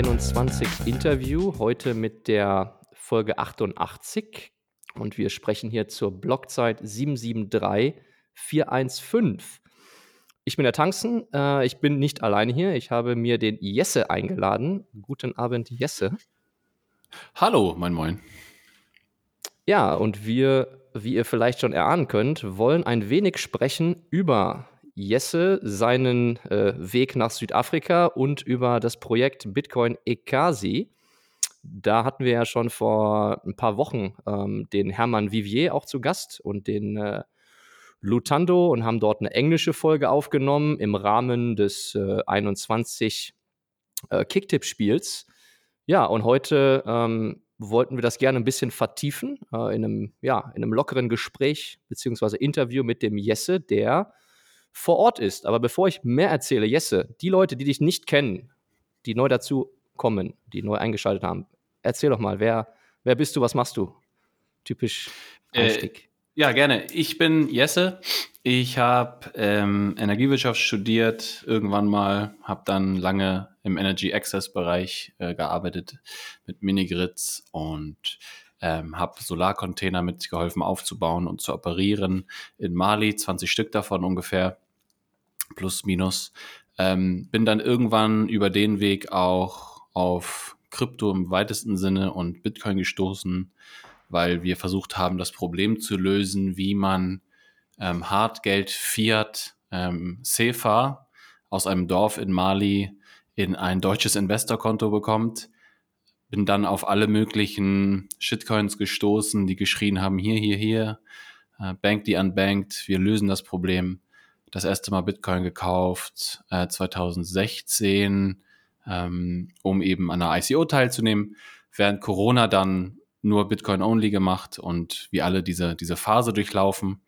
bei 21 Interview, heute mit der Folge 88. Und wir sprechen hier zur Blockzeit 773415. Ich bin der Tanzen, äh, ich bin nicht alleine hier. Ich habe mir den Jesse eingeladen. Guten Abend, Jesse. Hallo, mein Moin. Ja, und wir, wie ihr vielleicht schon erahnen könnt, wollen ein wenig sprechen über Jesse, seinen äh, Weg nach Südafrika und über das Projekt Bitcoin Ekasi. Da hatten wir ja schon vor ein paar Wochen ähm, den Hermann Vivier auch zu Gast und den äh, Lutando und haben dort eine englische Folge aufgenommen im Rahmen des äh, 21 äh, Kicktipp-Spiels. Ja, und heute ähm, wollten wir das gerne ein bisschen vertiefen äh, in, einem, ja, in einem lockeren Gespräch bzw. Interview mit dem Jesse, der vor Ort ist. Aber bevor ich mehr erzähle, Jesse, die Leute, die dich nicht kennen, die neu dazu kommen, die neu eingeschaltet haben, erzähl doch mal, wer, wer bist du, was machst du? Typisch äh, Einstieg. Äh, ja, gerne. Ich bin Jesse. Ich habe ähm, Energiewirtschaft studiert, irgendwann mal, habe dann lange im Energy Access Bereich äh, gearbeitet mit Minigrids und ähm, habe Solarcontainer mitgeholfen aufzubauen und zu operieren in Mali, 20 Stück davon ungefähr, plus minus. Ähm, bin dann irgendwann über den Weg auch auf Krypto im weitesten Sinne und Bitcoin gestoßen, weil wir versucht haben, das Problem zu lösen, wie man ähm, Hartgeld Fiat ähm, CFA aus einem Dorf in Mali in ein deutsches Investorkonto bekommt bin dann auf alle möglichen Shitcoins gestoßen, die geschrien haben, hier, hier, hier, äh, bank die unbanked, wir lösen das Problem. Das erste Mal Bitcoin gekauft, äh, 2016, ähm, um eben an einer ICO teilzunehmen. Während Corona dann nur Bitcoin-only gemacht und wir alle diese, diese Phase durchlaufen.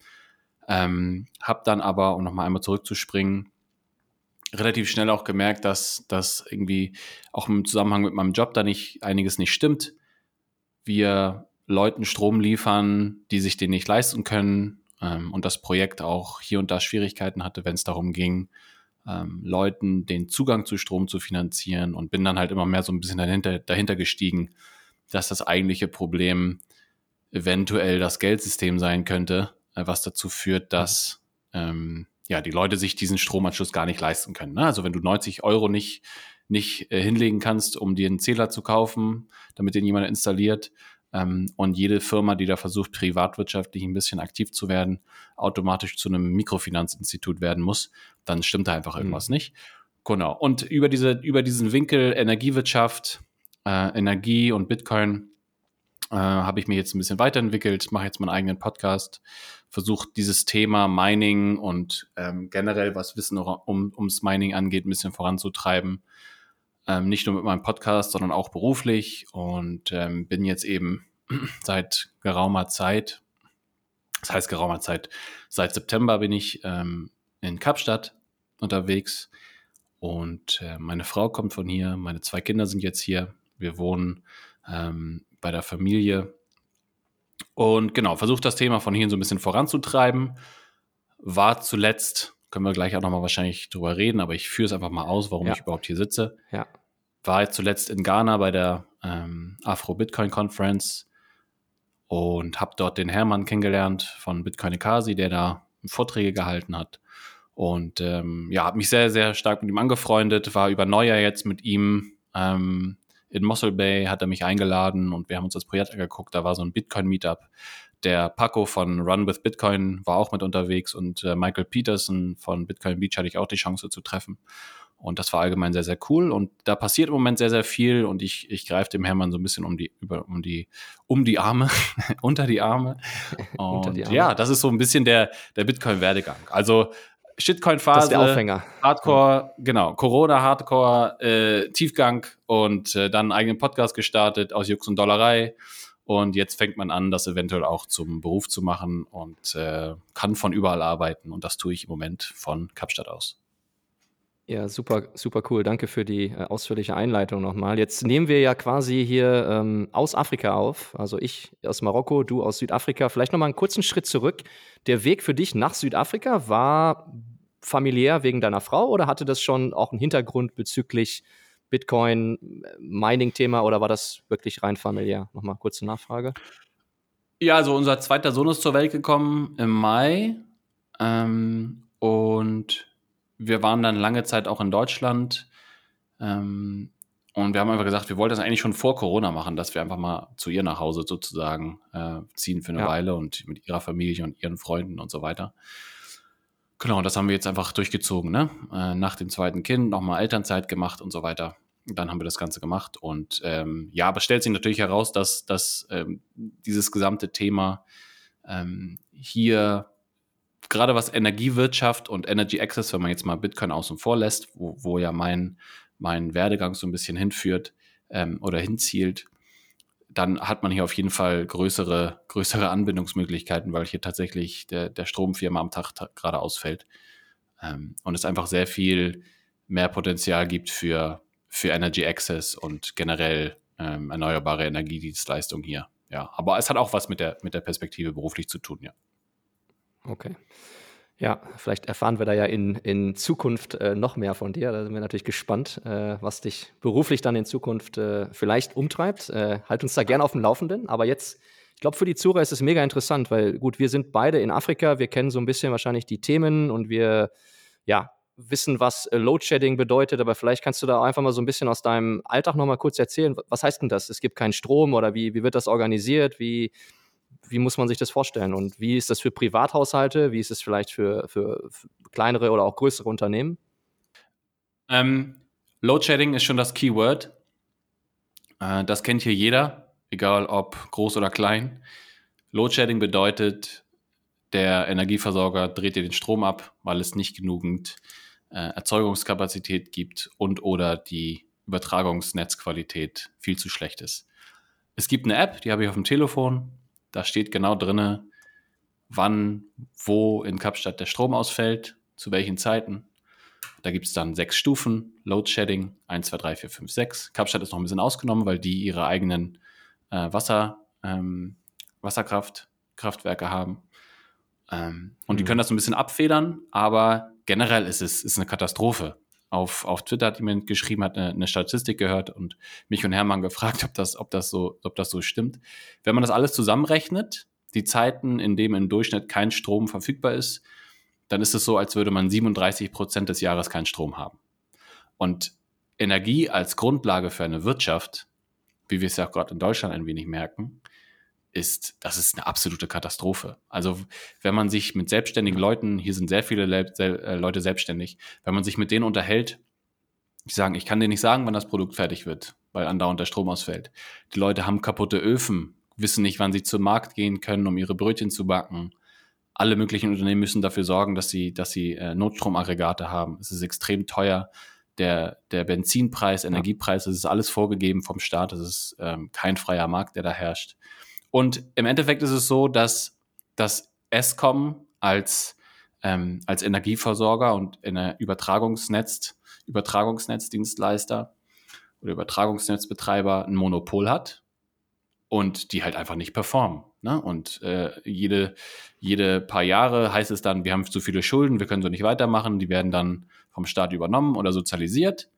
Ähm, hab dann aber, um nochmal einmal zurückzuspringen, relativ schnell auch gemerkt, dass das irgendwie auch im Zusammenhang mit meinem Job da nicht einiges nicht stimmt. Wir Leuten Strom liefern, die sich den nicht leisten können ähm, und das Projekt auch hier und da Schwierigkeiten hatte, wenn es darum ging, ähm, Leuten den Zugang zu Strom zu finanzieren und bin dann halt immer mehr so ein bisschen dahinter, dahinter gestiegen, dass das eigentliche Problem eventuell das Geldsystem sein könnte, äh, was dazu führt, dass ähm, ja, die Leute sich diesen Stromanschluss gar nicht leisten können. Ne? Also wenn du 90 Euro nicht, nicht äh, hinlegen kannst, um dir einen Zähler zu kaufen, damit den jemand installiert, ähm, und jede Firma, die da versucht, privatwirtschaftlich ein bisschen aktiv zu werden, automatisch zu einem Mikrofinanzinstitut werden muss, dann stimmt da einfach irgendwas mhm. nicht. Genau. Und über diese, über diesen Winkel Energiewirtschaft, äh, Energie und Bitcoin äh, habe ich mich jetzt ein bisschen weiterentwickelt, mache jetzt meinen eigenen Podcast, versucht dieses Thema Mining und ähm, generell was Wissen um, ums Mining angeht, ein bisschen voranzutreiben. Ähm, nicht nur mit meinem Podcast, sondern auch beruflich. Und ähm, bin jetzt eben seit geraumer Zeit, das heißt geraumer Zeit, seit September bin ich ähm, in Kapstadt unterwegs. Und äh, meine Frau kommt von hier, meine zwei Kinder sind jetzt hier, wir wohnen ähm, bei der Familie und genau, versucht das Thema von hier so ein bisschen voranzutreiben. War zuletzt, können wir gleich auch nochmal wahrscheinlich drüber reden, aber ich führe es einfach mal aus, warum ja. ich überhaupt hier sitze. Ja. War jetzt zuletzt in Ghana bei der ähm, Afro-Bitcoin-Conference und habe dort den Hermann kennengelernt von Bitcoin Ekasi, der da Vorträge gehalten hat. Und ähm, ja, habe mich sehr, sehr stark mit ihm angefreundet, war über Neujahr jetzt mit ihm ähm, in Mossel Bay hat er mich eingeladen und wir haben uns das Projekt angeguckt. Da war so ein Bitcoin-Meetup. Der Paco von Run with Bitcoin war auch mit unterwegs und äh, Michael Peterson von Bitcoin Beach hatte ich auch die Chance zu treffen. Und das war allgemein sehr, sehr cool. Und da passiert im Moment sehr, sehr viel. Und ich, ich greife dem Hermann so ein bisschen um die, über, um die, um die Arme, unter die Arme. Und die Arme. ja, das ist so ein bisschen der, der Bitcoin-Werdegang. Also Shitcoin-Phase. der Aufhänger. Hardcore, genau. Corona, Hardcore, äh, Tiefgang und äh, dann einen eigenen Podcast gestartet aus Jux und Dollerei. Und jetzt fängt man an, das eventuell auch zum Beruf zu machen und äh, kann von überall arbeiten. Und das tue ich im Moment von Kapstadt aus. Ja, super, super cool. Danke für die äh, ausführliche Einleitung nochmal. Jetzt nehmen wir ja quasi hier ähm, aus Afrika auf. Also ich aus Marokko, du aus Südafrika. Vielleicht nochmal einen kurzen Schritt zurück. Der Weg für dich nach Südafrika war familiär wegen deiner Frau oder hatte das schon auch einen Hintergrund bezüglich Bitcoin, Mining-Thema oder war das wirklich rein familiär? Nochmal kurze Nachfrage. Ja, also unser zweiter Sohn ist zur Welt gekommen im Mai. Ähm, und wir waren dann lange Zeit auch in Deutschland. Ähm, und wir haben einfach gesagt, wir wollten das eigentlich schon vor Corona machen, dass wir einfach mal zu ihr nach Hause sozusagen äh, ziehen für eine ja. Weile und mit ihrer Familie und ihren Freunden und so weiter. Genau, das haben wir jetzt einfach durchgezogen, ne? Äh, nach dem zweiten Kind nochmal Elternzeit gemacht und so weiter dann haben wir das Ganze gemacht. Und ähm, ja, aber stellt sich natürlich heraus, dass, dass ähm, dieses gesamte Thema ähm, hier, gerade was Energiewirtschaft und Energy Access, wenn man jetzt mal Bitcoin außen vor lässt, wo, wo ja mein, mein Werdegang so ein bisschen hinführt ähm, oder hinzielt, dann hat man hier auf jeden Fall größere, größere Anbindungsmöglichkeiten, weil hier tatsächlich der, der Strom am Tag gerade ausfällt. Ähm, und es einfach sehr viel mehr Potenzial gibt für für Energy Access und generell ähm, erneuerbare Energiedienstleistungen hier. Ja, aber es hat auch was mit der, mit der Perspektive beruflich zu tun, ja. Okay. Ja, vielleicht erfahren wir da ja in, in Zukunft äh, noch mehr von dir. Da sind wir natürlich gespannt, äh, was dich beruflich dann in Zukunft äh, vielleicht umtreibt. Äh, halt uns da gerne auf dem Laufenden. Aber jetzt, ich glaube, für die Zuhörer ist es mega interessant, weil gut, wir sind beide in Afrika, wir kennen so ein bisschen wahrscheinlich die Themen und wir, ja, wissen, was äh, Load Shedding bedeutet, aber vielleicht kannst du da einfach mal so ein bisschen aus deinem Alltag nochmal kurz erzählen. Was heißt denn das? Es gibt keinen Strom oder wie, wie wird das organisiert? Wie, wie muss man sich das vorstellen? Und wie ist das für Privathaushalte? Wie ist es vielleicht für, für, für kleinere oder auch größere Unternehmen? Ähm, Load Shedding ist schon das Keyword. Äh, das kennt hier jeder, egal ob groß oder klein. Load Shedding bedeutet, der Energieversorger dreht dir den Strom ab, weil es nicht genügend äh, Erzeugungskapazität gibt und oder die Übertragungsnetzqualität viel zu schlecht ist. Es gibt eine App, die habe ich auf dem Telefon. Da steht genau drinne, wann, wo in Kapstadt der Strom ausfällt, zu welchen Zeiten. Da gibt es dann sechs Stufen, Load Shedding, 1, 2, 3, 4, 5, 6. Kapstadt ist noch ein bisschen ausgenommen, weil die ihre eigenen äh, Wasser, ähm, Wasserkraftkraftwerke haben. Ähm, und mhm. die können das so ein bisschen abfedern, aber generell ist es ist eine Katastrophe. Auf, auf Twitter hat jemand geschrieben, hat eine, eine, Statistik gehört und mich und Hermann gefragt, ob das, ob, das so, ob das so stimmt. Wenn man das alles zusammenrechnet, die Zeiten, in denen im Durchschnitt kein Strom verfügbar ist, dann ist es so, als würde man 37 Prozent des Jahres keinen Strom haben. Und Energie als Grundlage für eine Wirtschaft, wie wir es ja auch gerade in Deutschland ein wenig merken, ist, das ist eine absolute Katastrophe. Also wenn man sich mit selbstständigen Leuten, hier sind sehr viele Le äh, Leute selbstständig, wenn man sich mit denen unterhält, die sagen, ich kann dir nicht sagen, wann das Produkt fertig wird, weil andauernd der Strom ausfällt. Die Leute haben kaputte Öfen, wissen nicht, wann sie zum Markt gehen können, um ihre Brötchen zu backen. Alle möglichen Unternehmen müssen dafür sorgen, dass sie, dass sie äh, Notstromaggregate haben. Es ist extrem teuer. Der, der Benzinpreis, Energiepreis, das ist alles vorgegeben vom Staat. Es ist ähm, kein freier Markt, der da herrscht. Und im Endeffekt ist es so, dass das ESCOM als, ähm, als Energieversorger und Übertragungsnetz, Übertragungsnetzdienstleister oder Übertragungsnetzbetreiber ein Monopol hat und die halt einfach nicht performen. Ne? Und äh, jede, jede paar Jahre heißt es dann, wir haben zu viele Schulden, wir können so nicht weitermachen, die werden dann vom Staat übernommen oder sozialisiert.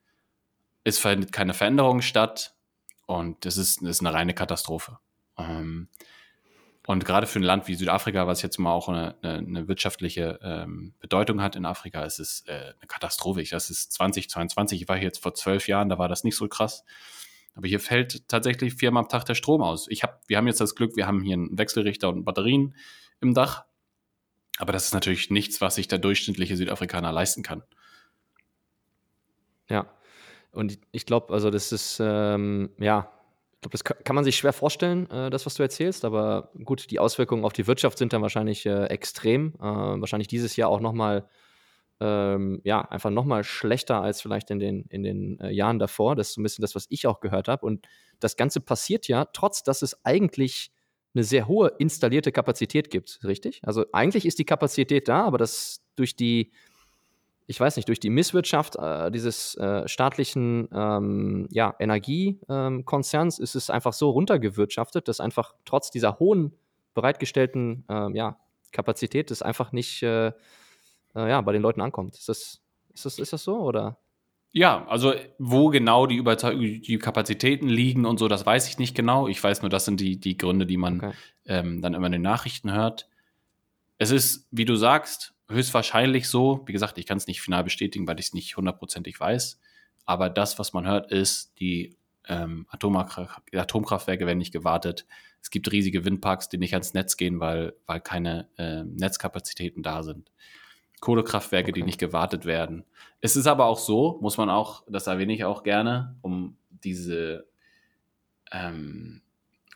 Es findet keine Veränderung statt und das ist, das ist eine reine Katastrophe. Ähm, und gerade für ein Land wie Südafrika, was jetzt mal auch eine, eine, eine wirtschaftliche ähm, Bedeutung hat in Afrika, ist es äh, eine Katastrophe. Das ist 2022. Ich war hier jetzt vor zwölf Jahren, da war das nicht so krass. Aber hier fällt tatsächlich viermal am Tag der Strom aus. Ich hab, wir haben jetzt das Glück, wir haben hier einen Wechselrichter und Batterien im Dach. Aber das ist natürlich nichts, was sich der durchschnittliche Südafrikaner leisten kann. Ja, und ich glaube, also das ist, ähm, ja, glaube, das kann man sich schwer vorstellen, äh, das, was du erzählst, aber gut, die Auswirkungen auf die Wirtschaft sind dann wahrscheinlich äh, extrem. Äh, wahrscheinlich dieses Jahr auch nochmal, ähm, ja, einfach nochmal schlechter als vielleicht in den, in den äh, Jahren davor. Das ist so ein bisschen das, was ich auch gehört habe. Und das Ganze passiert ja, trotz dass es eigentlich eine sehr hohe installierte Kapazität gibt, richtig? Also eigentlich ist die Kapazität da, aber das durch die ich weiß nicht, durch die Misswirtschaft äh, dieses äh, staatlichen ähm, ja, Energiekonzerns ist es einfach so runtergewirtschaftet, dass einfach trotz dieser hohen bereitgestellten ähm, ja, Kapazität es einfach nicht äh, äh ja, bei den Leuten ankommt. Ist das, ist, das, ist das so oder? Ja, also wo genau die, Überzeug die Kapazitäten liegen und so, das weiß ich nicht genau. Ich weiß nur, das sind die, die Gründe, die man okay. ähm, dann immer in den Nachrichten hört. Es ist, wie du sagst, höchstwahrscheinlich so. Wie gesagt, ich kann es nicht final bestätigen, weil ich es nicht hundertprozentig weiß. Aber das, was man hört, ist, die ähm, Atomkraftwerke werden nicht gewartet. Es gibt riesige Windparks, die nicht ans Netz gehen, weil, weil keine äh, Netzkapazitäten da sind. Kohlekraftwerke, okay. die nicht gewartet werden. Es ist aber auch so, muss man auch, das erwähne ich auch gerne, um diese, ähm,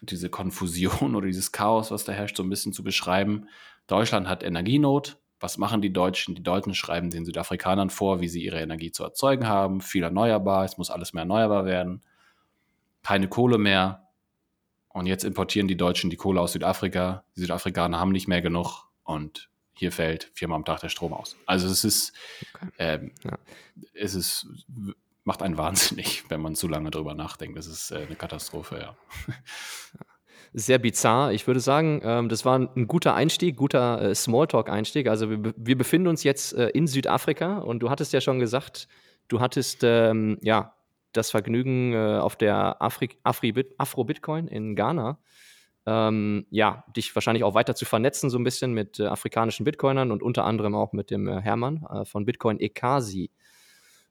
diese Konfusion oder dieses Chaos, was da herrscht, so ein bisschen zu beschreiben. Deutschland hat Energienot. Was machen die Deutschen? Die Deutschen schreiben den Südafrikanern vor, wie sie ihre Energie zu erzeugen haben. Viel erneuerbar, es muss alles mehr erneuerbar werden. Keine Kohle mehr. Und jetzt importieren die Deutschen die Kohle aus Südafrika. Die Südafrikaner haben nicht mehr genug und hier fällt viermal am Tag der Strom aus. Also es ist, okay. ähm, ja. es ist, macht einen wahnsinnig, wenn man zu lange drüber nachdenkt. Das ist äh, eine Katastrophe, ja. Sehr bizarr. Ich würde sagen, ähm, das war ein guter Einstieg, guter äh, Smalltalk-Einstieg. Also wir, wir, befinden uns jetzt äh, in Südafrika und du hattest ja schon gesagt, du hattest ähm, ja das Vergnügen äh, auf der Afro-Bitcoin in Ghana ähm, ja, dich wahrscheinlich auch weiter zu vernetzen, so ein bisschen mit äh, afrikanischen Bitcoinern und unter anderem auch mit dem äh, Hermann äh, von Bitcoin Ekasi.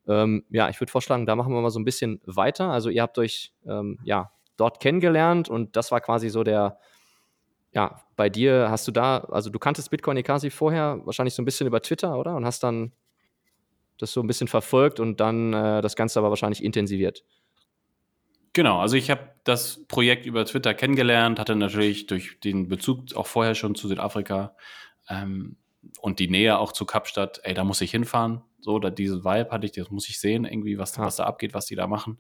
Ähm, ja, ich würde vorschlagen, da machen wir mal so ein bisschen weiter. Also ihr habt euch ähm, ja dort kennengelernt und das war quasi so der, ja, bei dir hast du da, also du kanntest Bitcoin Ekasi vorher wahrscheinlich so ein bisschen über Twitter, oder? Und hast dann das so ein bisschen verfolgt und dann äh, das Ganze aber wahrscheinlich intensiviert. Genau, also ich habe das Projekt über Twitter kennengelernt, hatte natürlich durch den Bezug auch vorher schon zu Südafrika ähm, und die Nähe auch zu Kapstadt, ey, da muss ich hinfahren. So, da diese Vibe hatte ich, das muss ich sehen, irgendwie, was, ja. was da abgeht, was die da machen.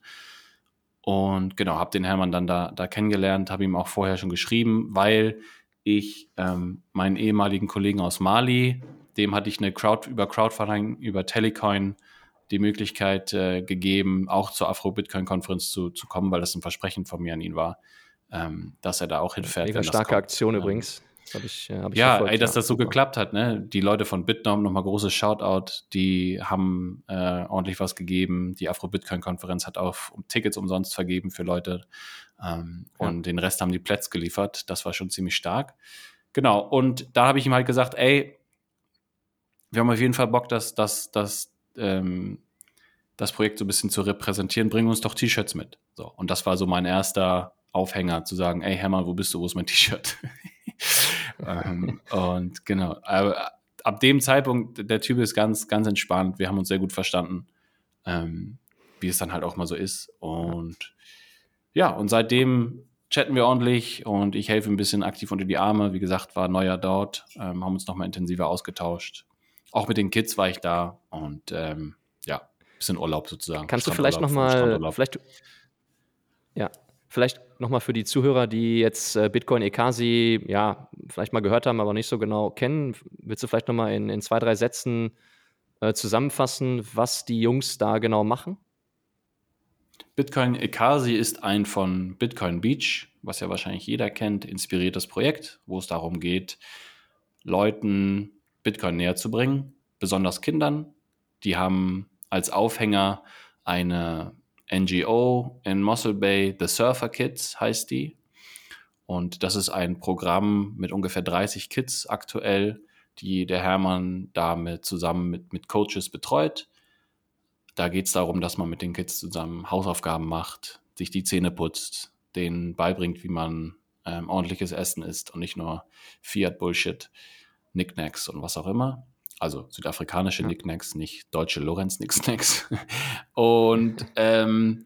Und genau, habe den Hermann dann da, da kennengelernt, habe ihm auch vorher schon geschrieben, weil ich ähm, meinen ehemaligen Kollegen aus Mali, dem hatte ich eine Crowd über Crowdfunding, über Telecoin die Möglichkeit äh, gegeben, auch zur Afro-Bitcoin-Konferenz zu, zu kommen, weil das ein Versprechen von mir an ihn war, ähm, dass er da auch hinfährt. Mega starke Aktion übrigens. Das ich, äh, ich ja, verfolgt, ey, dass ja. das so super. geklappt hat, ne? Die Leute von Bitnom, nochmal großes Shoutout, die haben äh, ordentlich was gegeben. Die Afro-Bitcoin-Konferenz hat auch Tickets umsonst vergeben für Leute. Ähm, ja. Und den Rest haben die Plätze geliefert. Das war schon ziemlich stark. Genau, und da habe ich ihm halt gesagt, ey, wir haben auf jeden Fall Bock, dass, dass, dass ähm, das Projekt so ein bisschen zu repräsentieren, bring uns doch T-Shirts mit. So, und das war so mein erster Aufhänger, zu sagen, ey Hermann, wo bist du, wo ist mein T-Shirt? ähm, und genau, aber ab dem Zeitpunkt, der Typ ist ganz, ganz entspannt, wir haben uns sehr gut verstanden, ähm, wie es dann halt auch mal so ist. Und ja, und seitdem chatten wir ordentlich und ich helfe ein bisschen aktiv unter die Arme. Wie gesagt, war neuer dort, ähm, haben uns nochmal intensiver ausgetauscht auch mit den Kids war ich da und ähm, ja, bisschen Urlaub sozusagen. Kannst du vielleicht nochmal, vielleicht, ja, vielleicht nochmal für die Zuhörer, die jetzt äh, Bitcoin Ekasi, ja, vielleicht mal gehört haben, aber nicht so genau kennen, willst du vielleicht nochmal in, in zwei, drei Sätzen äh, zusammenfassen, was die Jungs da genau machen? Bitcoin Ekasi ist ein von Bitcoin Beach, was ja wahrscheinlich jeder kennt, inspiriertes Projekt, wo es darum geht, Leuten Bitcoin näher zu bringen, besonders Kindern. Die haben als Aufhänger eine NGO in Mossel Bay, The Surfer Kids heißt die. Und das ist ein Programm mit ungefähr 30 Kids aktuell, die der Hermann damit zusammen mit, mit Coaches betreut. Da geht es darum, dass man mit den Kids zusammen Hausaufgaben macht, sich die Zähne putzt, denen beibringt, wie man ähm, ordentliches Essen isst und nicht nur Fiat-Bullshit. Knickknacks und was auch immer. Also südafrikanische ja. Knickknacks, nicht deutsche Lorenz Knickknacks. und ähm,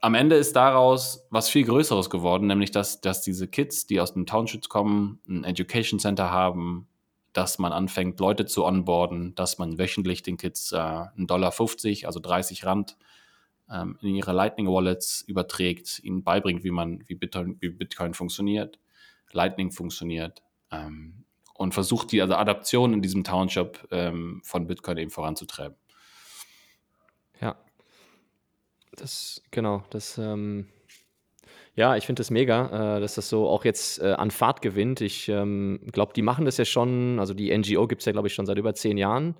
am Ende ist daraus was viel Größeres geworden, nämlich dass, dass diese Kids, die aus den Townships kommen, ein Education Center haben, dass man anfängt, Leute zu onboarden, dass man wöchentlich den Kids äh, 1,50 Dollar, also 30 Rand, ähm, in ihre Lightning Wallets überträgt, ihnen beibringt, wie man, wie Bitcoin, wie Bitcoin funktioniert, Lightning funktioniert. Ähm, und versucht die also Adaption in diesem Township ähm, von Bitcoin eben voranzutreiben. Ja. Das, genau, das, ähm, ja, ich finde das mega, äh, dass das so auch jetzt äh, an Fahrt gewinnt. Ich ähm, glaube, die machen das ja schon, also die NGO gibt es ja, glaube ich, schon seit über zehn Jahren.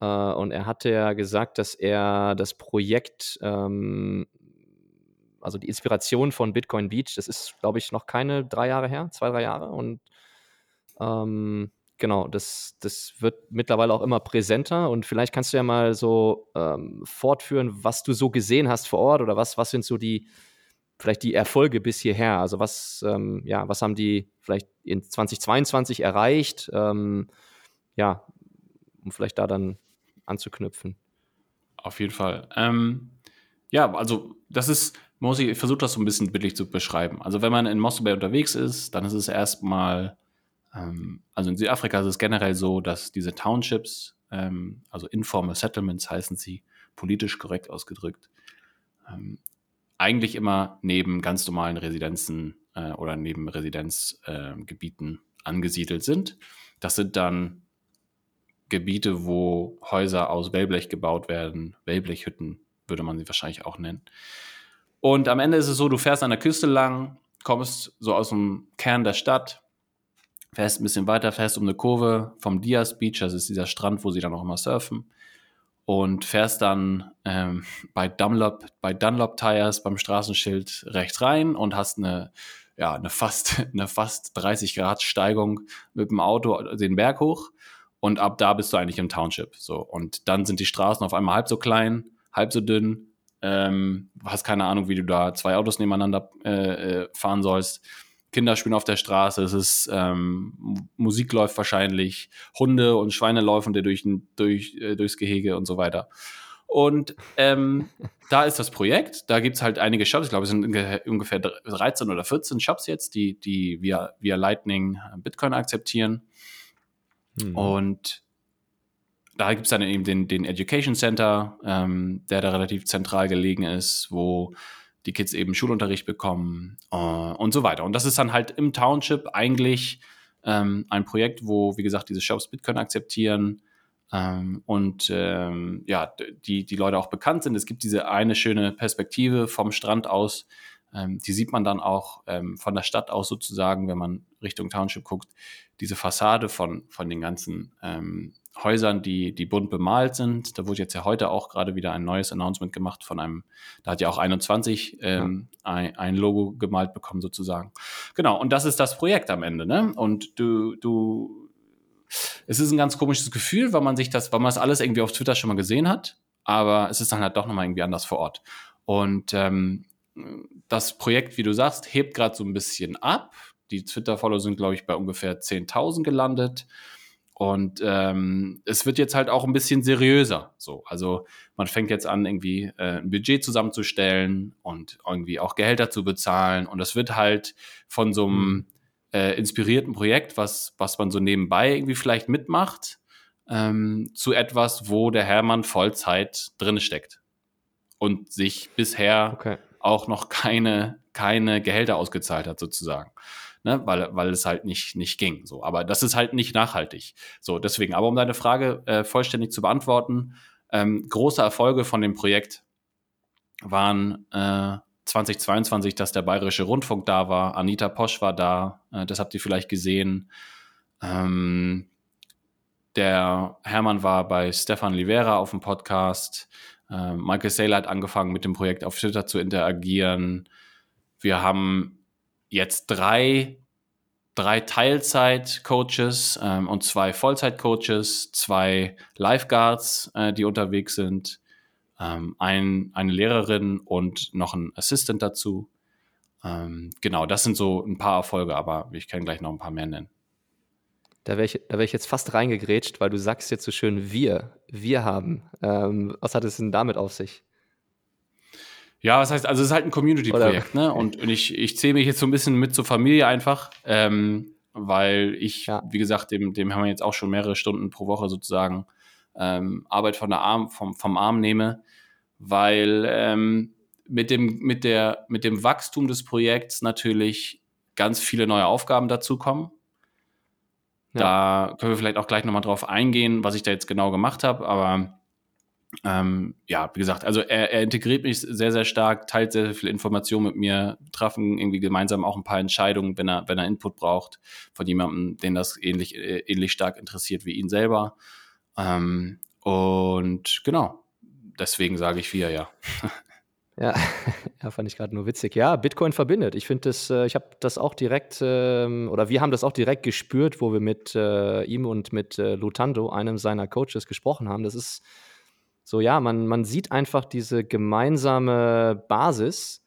Äh, und er hatte ja gesagt, dass er das Projekt, ähm, also die Inspiration von Bitcoin Beach, das ist, glaube ich, noch keine drei Jahre her, zwei, drei Jahre. Und ähm, genau, das, das wird mittlerweile auch immer präsenter. Und vielleicht kannst du ja mal so ähm, fortführen, was du so gesehen hast vor Ort oder was, was sind so die, vielleicht die Erfolge bis hierher? Also was, ähm, ja, was haben die vielleicht in 2022 erreicht? Ähm, ja, um vielleicht da dann anzuknüpfen. Auf jeden Fall. Ähm, ja, also das ist, muss ich, ich versuche das so ein bisschen bildlich zu beschreiben. Also wenn man in Bay unterwegs ist, dann ist es erstmal, also in Südafrika ist es generell so, dass diese Townships, ähm, also Informal Settlements heißen sie, politisch korrekt ausgedrückt, ähm, eigentlich immer neben ganz normalen Residenzen äh, oder neben Residenzgebieten angesiedelt sind. Das sind dann Gebiete, wo Häuser aus Wellblech gebaut werden. Wellblechhütten würde man sie wahrscheinlich auch nennen. Und am Ende ist es so, du fährst an der Küste lang, kommst so aus dem Kern der Stadt, fährst ein bisschen weiter, fährst um eine Kurve vom Diaz Beach, das ist dieser Strand, wo sie dann auch immer surfen, und fährst dann ähm, bei, Dunlop, bei Dunlop Tires beim Straßenschild rechts rein und hast eine, ja, eine, fast, eine fast 30 Grad Steigung mit dem Auto den Berg hoch und ab da bist du eigentlich im Township. So. Und dann sind die Straßen auf einmal halb so klein, halb so dünn. Ähm, hast keine Ahnung, wie du da zwei Autos nebeneinander äh, äh, fahren sollst. Kinder spielen auf der Straße, es ist ähm, Musik läuft wahrscheinlich, Hunde und Schweine laufen dir durch, durch, äh, durchs Gehege und so weiter. Und ähm, da ist das Projekt, da gibt es halt einige Shops, ich glaube, es sind ungefähr 13 oder 14 Shops jetzt, die, die via, via Lightning Bitcoin akzeptieren. Mhm. Und da gibt es dann eben den, den Education Center, ähm, der da relativ zentral gelegen ist, wo die Kids eben Schulunterricht bekommen äh, und so weiter. Und das ist dann halt im Township eigentlich ähm, ein Projekt, wo, wie gesagt, diese Shops Bitcoin akzeptieren ähm, und ähm, ja, die, die Leute auch bekannt sind. Es gibt diese eine schöne Perspektive vom Strand aus, ähm, die sieht man dann auch ähm, von der Stadt aus sozusagen, wenn man Richtung Township guckt, diese Fassade von, von den ganzen ähm, Häusern, die, die bunt bemalt sind. Da wurde jetzt ja heute auch gerade wieder ein neues Announcement gemacht von einem, da hat ja auch 21 ähm, ja. ein, ein, Logo gemalt bekommen sozusagen. Genau, und das ist das Projekt am Ende, ne? Und du, du, es ist ein ganz komisches Gefühl, weil man sich das, weil man das alles irgendwie auf Twitter schon mal gesehen hat, aber es ist dann halt doch nochmal irgendwie anders vor Ort. Und ähm, das Projekt, wie du sagst, hebt gerade so ein bisschen ab. Die Twitter-Follower sind, glaube ich, bei ungefähr 10.000 gelandet. Und ähm, es wird jetzt halt auch ein bisschen seriöser. So, also man fängt jetzt an, irgendwie äh, ein Budget zusammenzustellen und irgendwie auch Gehälter zu bezahlen. Und das wird halt von so einem mhm. äh, inspirierten Projekt, was, was man so nebenbei irgendwie vielleicht mitmacht, ähm, zu etwas, wo der Hermann Vollzeit drin steckt und sich bisher okay auch noch keine, keine Gehälter ausgezahlt hat, sozusagen. Ne? Weil, weil es halt nicht, nicht ging. So. Aber das ist halt nicht nachhaltig. So, deswegen, aber um deine Frage äh, vollständig zu beantworten, ähm, große Erfolge von dem Projekt waren äh, 2022, dass der Bayerische Rundfunk da war, Anita Posch war da, äh, das habt ihr vielleicht gesehen. Ähm, der Hermann war bei Stefan Livera auf dem Podcast. Ähm, Michael Saylor hat angefangen, mit dem Projekt auf Twitter zu interagieren. Wir haben jetzt drei, drei Teilzeit-Coaches ähm, und zwei Vollzeit-Coaches, zwei Lifeguards, äh, die unterwegs sind, ähm, ein, eine Lehrerin und noch ein Assistant dazu. Ähm, genau, das sind so ein paar Erfolge, aber ich kann gleich noch ein paar mehr nennen. Da wäre ich, wär ich jetzt fast reingegrätscht, weil du sagst jetzt so schön wir, wir haben. Ähm, was hat es denn damit auf sich? Ja, was heißt, also es ist halt ein Community-Projekt, ne? Und, und ich, ich zähle mich jetzt so ein bisschen mit zur Familie einfach, ähm, weil ich, ja. wie gesagt, dem, dem haben wir jetzt auch schon mehrere Stunden pro Woche sozusagen ähm, Arbeit von der Arm, vom, vom Arm nehme, weil ähm, mit, dem, mit, der, mit dem Wachstum des Projekts natürlich ganz viele neue Aufgaben dazukommen. Da können wir vielleicht auch gleich nochmal drauf eingehen, was ich da jetzt genau gemacht habe. Aber ähm, ja, wie gesagt, also er, er, integriert mich sehr, sehr stark, teilt sehr, sehr viel Information mit mir, treffen irgendwie gemeinsam auch ein paar Entscheidungen, wenn er, wenn er Input braucht von jemandem, den das ähnlich, äh, ähnlich stark interessiert wie ihn selber. Ähm, Und genau, deswegen sage ich wir, ja. Ja, ja, fand ich gerade nur witzig. Ja, Bitcoin verbindet. Ich finde das, äh, ich habe das auch direkt, ähm, oder wir haben das auch direkt gespürt, wo wir mit äh, ihm und mit Lutando, einem seiner Coaches, gesprochen haben. Das ist so, ja, man, man sieht einfach diese gemeinsame Basis,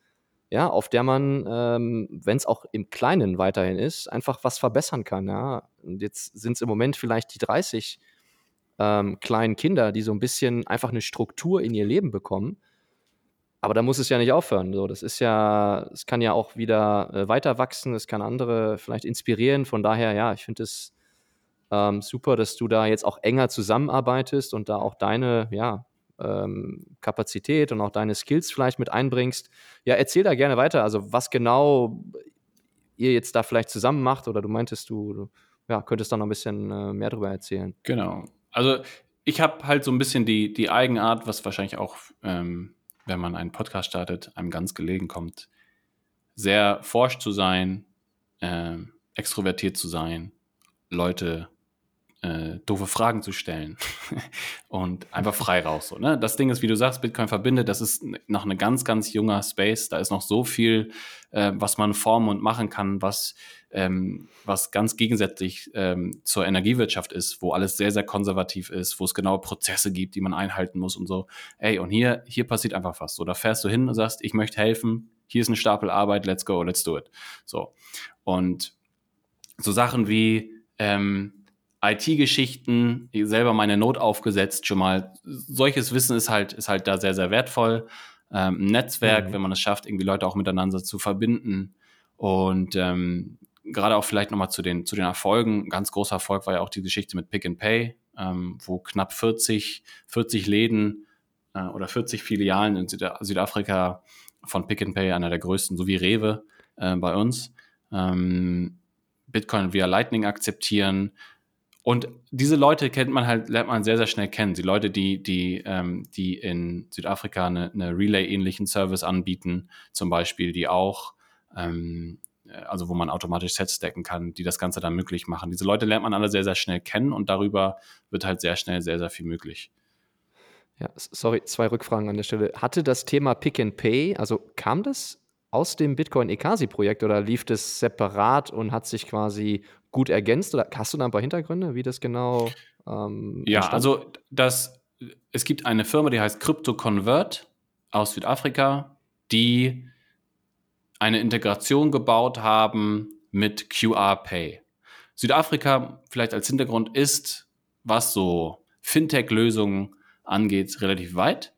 ja, auf der man, ähm, wenn es auch im Kleinen weiterhin ist, einfach was verbessern kann. Ja. Und jetzt sind es im Moment vielleicht die 30 ähm, kleinen Kinder, die so ein bisschen einfach eine Struktur in ihr Leben bekommen. Aber da muss es ja nicht aufhören. So, das ist ja, es kann ja auch wieder äh, weiter wachsen, es kann andere vielleicht inspirieren. Von daher, ja, ich finde es ähm, super, dass du da jetzt auch enger zusammenarbeitest und da auch deine, ja, ähm, Kapazität und auch deine Skills vielleicht mit einbringst. Ja, erzähl da gerne weiter. Also, was genau ihr jetzt da vielleicht zusammen macht oder du meintest, du, du ja, könntest da noch ein bisschen äh, mehr darüber erzählen. Genau. Also, ich habe halt so ein bisschen die, die Eigenart, was wahrscheinlich auch, ähm, wenn man einen Podcast startet, einem ganz gelegen kommt, sehr forsch zu sein, äh, extrovertiert zu sein, Leute äh, doofe Fragen zu stellen und einfach frei raus. So, ne? Das Ding ist, wie du sagst, Bitcoin verbindet, das ist noch eine ganz, ganz junger Space. Da ist noch so viel, äh, was man formen und machen kann, was, ähm, was ganz gegensätzlich ähm, zur Energiewirtschaft ist, wo alles sehr, sehr konservativ ist, wo es genaue Prozesse gibt, die man einhalten muss und so. Ey, und hier, hier passiert einfach was. So, da fährst du hin und sagst, ich möchte helfen, hier ist ein Stapel Arbeit, let's go, let's do it. So. Und so Sachen wie, ähm, IT-Geschichten, selber meine Not aufgesetzt, schon mal. Solches Wissen ist halt, ist halt da sehr, sehr wertvoll. Ähm, ein Netzwerk, mhm. wenn man es schafft, irgendwie Leute auch miteinander zu verbinden. Und ähm, gerade auch vielleicht nochmal zu den, zu den Erfolgen. Ein ganz großer Erfolg war ja auch die Geschichte mit Pick and Pay, ähm, wo knapp 40, 40 Läden äh, oder 40 Filialen in Süda Südafrika von Pick and Pay, einer der größten, so wie Rewe äh, bei uns, ähm, Bitcoin via Lightning akzeptieren, und diese Leute kennt man halt, lernt man sehr, sehr schnell kennen. Die Leute, die, die, ähm, die in Südafrika eine, eine Relay-ähnlichen Service anbieten, zum Beispiel, die auch, ähm, also wo man automatisch Sets stacken kann, die das Ganze dann möglich machen. Diese Leute lernt man alle sehr, sehr schnell kennen und darüber wird halt sehr schnell sehr, sehr viel möglich. Ja, sorry, zwei Rückfragen an der Stelle. Hatte das Thema Pick and Pay, also kam das aus dem Bitcoin Ekasi Projekt oder lief das separat und hat sich quasi gut ergänzt? Oder hast du da ein paar Hintergründe, wie das genau ähm, Ja, entstand? also das, es gibt eine Firma, die heißt Crypto Convert aus Südafrika, die eine Integration gebaut haben mit QR Pay. Südafrika, vielleicht als Hintergrund, ist, was so Fintech-Lösungen angeht, relativ weit.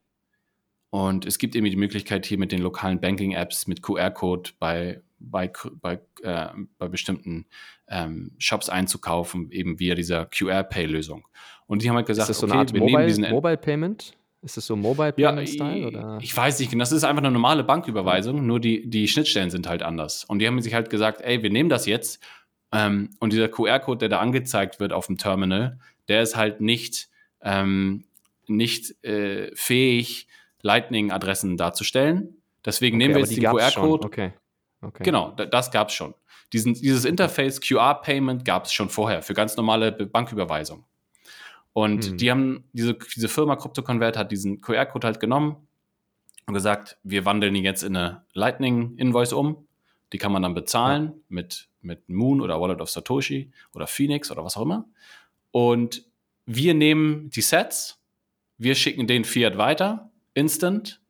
Und es gibt eben die Möglichkeit, hier mit den lokalen Banking-Apps mit QR-Code bei, bei, bei, äh, bei bestimmten ähm, Shops einzukaufen, eben via dieser QR-Pay-Lösung. Und die haben halt gesagt, ist das so okay, eine Art Mobile, diesen Mobile Payment? Ist das so Mobile Payment Style? Ja, ich weiß nicht, das ist einfach eine normale Banküberweisung, nur die, die Schnittstellen sind halt anders. Und die haben sich halt gesagt, ey, wir nehmen das jetzt ähm, und dieser QR-Code, der da angezeigt wird auf dem Terminal, der ist halt nicht, ähm, nicht äh, fähig, Lightning-Adressen darzustellen. Deswegen okay, nehmen wir jetzt den QR-Code. Okay. Okay. Genau, das gab es schon. Diesen, dieses Interface QR-Payment gab es schon vorher für ganz normale Banküberweisungen. Und hm. die haben, diese, diese Firma CryptoConvert hat diesen QR-Code halt genommen und gesagt, wir wandeln ihn jetzt in eine Lightning-Invoice um. Die kann man dann bezahlen ja. mit, mit Moon oder Wallet of Satoshi oder Phoenix oder was auch immer. Und wir nehmen die Sets, wir schicken den Fiat weiter instant.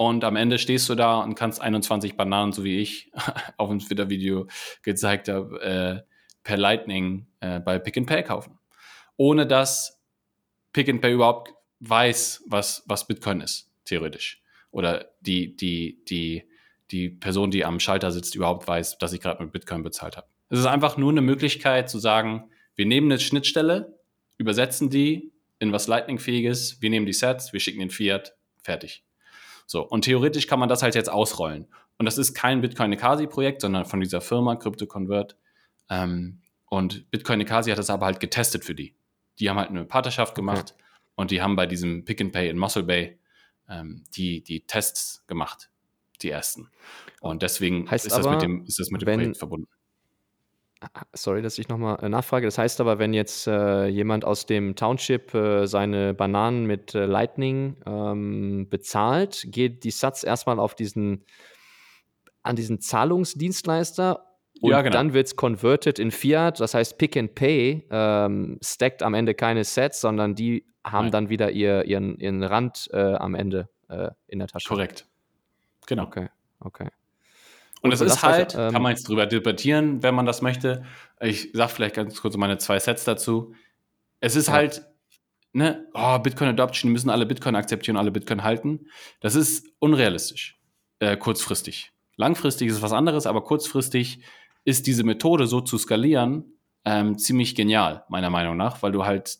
Und am Ende stehst du da und kannst 21 Bananen, so wie ich auf dem Twitter-Video gezeigt habe, äh, per Lightning äh, bei Pick and Pay kaufen. Ohne dass Pick and Pay überhaupt weiß, was, was Bitcoin ist, theoretisch. Oder die, die, die, die Person, die am Schalter sitzt, überhaupt weiß, dass ich gerade mit Bitcoin bezahlt habe. Es ist einfach nur eine Möglichkeit zu sagen, wir nehmen eine Schnittstelle, übersetzen die in was Lightning-fähiges, wir nehmen die Sets, wir schicken den Fiat, fertig. So, und theoretisch kann man das halt jetzt ausrollen. Und das ist kein Bitcoin Ekasi-Projekt, sondern von dieser Firma CryptoConvert. Ähm, und Bitcoin Ekasi hat das aber halt getestet für die. Die haben halt eine Partnerschaft gemacht okay. und die haben bei diesem Pick and Pay in Mossel Bay ähm, die, die Tests gemacht, die ersten. Und deswegen heißt ist, das mit dem, ist das mit dem wenn, Projekt verbunden. Sorry, dass ich nochmal äh, nachfrage. Das heißt aber, wenn jetzt äh, jemand aus dem Township äh, seine Bananen mit äh, Lightning ähm, bezahlt, geht die Satz erstmal auf diesen an diesen Zahlungsdienstleister und Ja, genau. dann wird es converted in Fiat. Das heißt, Pick and Pay ähm, stackt am Ende keine Sets, sondern die haben Nein. dann wieder ihr, ihren, ihren Rand äh, am Ende äh, in der Tasche. Korrekt. Genau. Okay, okay. Und es ist lasst euch, halt, ähm, kann man jetzt drüber debattieren, wenn man das möchte. Ich sag vielleicht ganz kurz meine zwei Sets dazu. Es ist Ja. halt, ne, oh, Bitcoin Adoption, die müssen alle Bitcoin akzeptieren, alle Bitcoin halten. Das ist unrealistisch, äh, kurzfristig. Langfristig ist es was anderes, aber kurzfristig ist diese Methode so zu skalieren ähm, ziemlich genial, meiner Meinung nach, weil du halt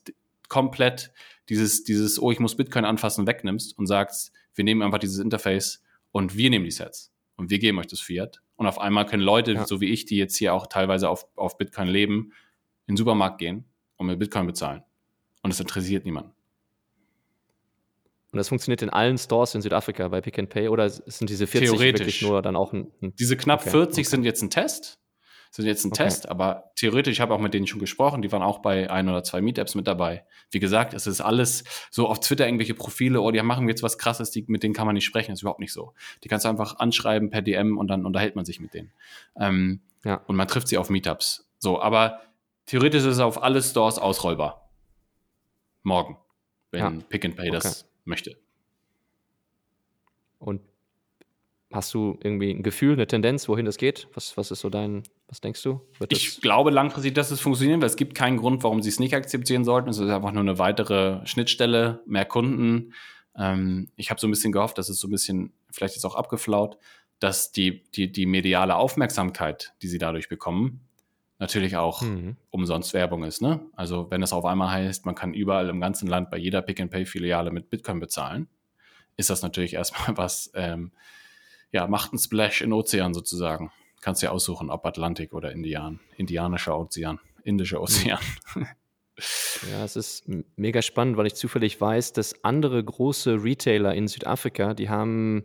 komplett dieses, dieses, oh, ich muss Bitcoin anfassen, wegnimmst und sagst, wir nehmen einfach dieses Interface und wir nehmen die Sets und wir geben euch das Fiat. Und auf einmal können Leute, Ja. so wie ich, die jetzt hier auch teilweise auf, auf Bitcoin leben, in den Supermarkt gehen und mit Bitcoin bezahlen. Und es interessiert niemanden. Und das funktioniert in allen Stores in Südafrika bei Pick and Pay oder sind diese 40 Theoretisch. wirklich nur dann auch ein, ein Diese knapp Okay, 40 okay. sind jetzt ein Test. Sind jetzt ein Okay. Test, aber theoretisch, ich habe auch mit denen schon gesprochen, die waren auch bei ein oder zwei Meetups mit dabei. Wie gesagt, es ist alles so auf Twitter irgendwelche Profile, oh, die machen jetzt was krasses, die, mit denen kann man nicht sprechen, das ist überhaupt nicht so. Die kannst du einfach anschreiben per DM und dann unterhält man sich mit denen. Ähm, Ja. Und man trifft sie auf Meetups. So, aber theoretisch ist es auf alle Stores ausrollbar. Morgen, wenn Ja. Pick and Pay das möchte. Und hast du irgendwie ein Gefühl, eine Tendenz, wohin das geht? Was, was ist so dein, was denkst du? Ich glaube langfristig, dass es funktionieren wird. Es gibt keinen Grund, warum sie es nicht akzeptieren sollten. Es ist einfach nur eine weitere Schnittstelle, mehr Kunden. Ähm, ich habe so ein bisschen gehofft, dass es so ein bisschen, vielleicht ist auch abgeflaut, dass die, die, die mediale Aufmerksamkeit, die sie dadurch bekommen, natürlich auch Mhm. umsonst Werbung ist. Ne? Also wenn es auf einmal heißt, man kann überall im ganzen Land bei jeder Pick-and-Pay-Filiale mit Bitcoin bezahlen, ist das natürlich erstmal was, ähm, ja, macht einen Splash in Ozean sozusagen. Kannst dir aussuchen, ob Atlantik oder Indian, indianischer Ozean, indischer Ozean. Ja, es ist mega spannend, weil ich zufällig weiß, dass andere große Retailer in Südafrika, die haben,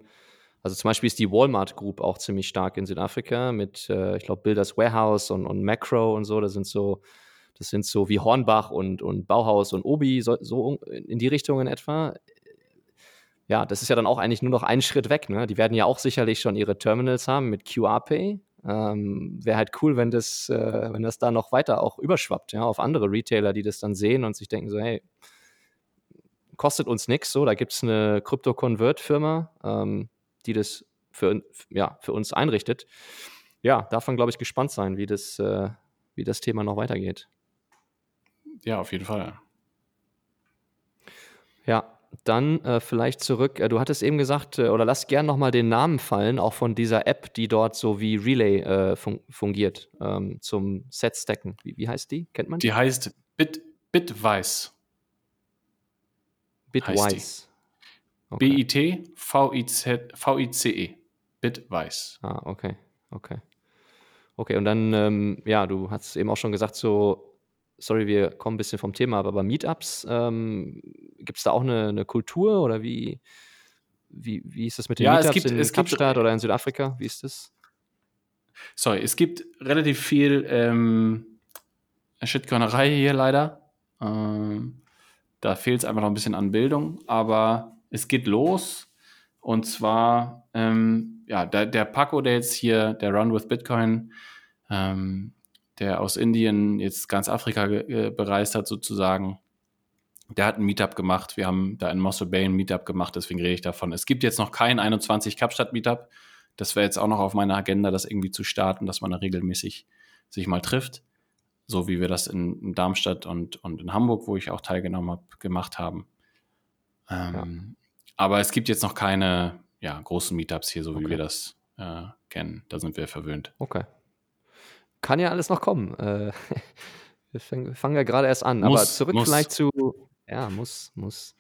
also zum Beispiel ist die Walmart Group auch ziemlich stark in Südafrika mit, äh, ich glaube, Builders Warehouse und, und Macro und so. Das sind so, das sind so wie Hornbach und, und Bauhaus und Obi, so, so in die Richtung in etwa. Ja, das ist ja dann auch eigentlich nur noch ein Schritt weg. Ne? Die werden ja auch sicherlich schon ihre Terminals haben mit QR Pay. Ähm, Wäre halt cool, wenn das, äh, wenn das da noch weiter auch überschwappt, ja, auf andere Retailer, die das dann sehen und sich denken so, hey, kostet uns nichts, so, da gibt es eine Crypto-Convert-Firma, ähm, die das für, ja, für uns einrichtet. Ja, man, glaube ich, gespannt sein, wie das, äh, wie das Thema noch weitergeht. ja, auf jeden Fall. Ja, dann äh, vielleicht zurück. Äh, du hattest eben gesagt, äh, oder lass gern nochmal den Namen fallen, auch von dieser App, die dort so wie Relay äh, fun fungiert, ähm, zum Set-Stacken. Wie, wie heißt die? Kennt man die? Die heißt Bit, Bitwise. Bitwise. Okay. B-I-T-V-I-C-E. Bitwise. Ah, okay, okay. Okay, und dann, ähm, ja, du hast eben auch schon gesagt, so, sorry, wir kommen ein bisschen vom Thema, aber bei Meetups, ähm, gibt es da auch eine, eine Kultur oder wie, wie, wie ist das mit den Ja, es Meetups gibt- in Kapstadt oder in Südafrika? Wie ist das? Sorry, es gibt relativ viel ähm, Shitcoinerei hier leider. Ähm, da fehlt es einfach noch ein bisschen an Bildung, aber es geht los. Und zwar, ähm, ja, der, der Paco, der jetzt hier, der Run with Bitcoin, ähm, der aus Indien jetzt ganz Afrika äh, bereist hat, sozusagen, der hat ein Meetup gemacht. Wir haben da in Mossel Bay ein Meetup gemacht, deswegen rede ich davon. Es gibt jetzt noch kein 21 Kapstadt Meetup. Das wäre jetzt auch noch auf meiner Agenda, das irgendwie zu starten, dass man da regelmäßig sich mal trifft. So wie wir das in, in Darmstadt und, und in Hamburg, wo ich auch teilgenommen habe, gemacht haben. Ähm, Aber es gibt jetzt noch keine ja, großen Meetups hier, so wie Okay. wir das äh, kennen. Da sind wir verwöhnt. Okay. Kann ja alles noch kommen. Äh, wir fangen, fangen ja gerade erst an. Muss, aber zurück muss. vielleicht zu, ja, muss, muss.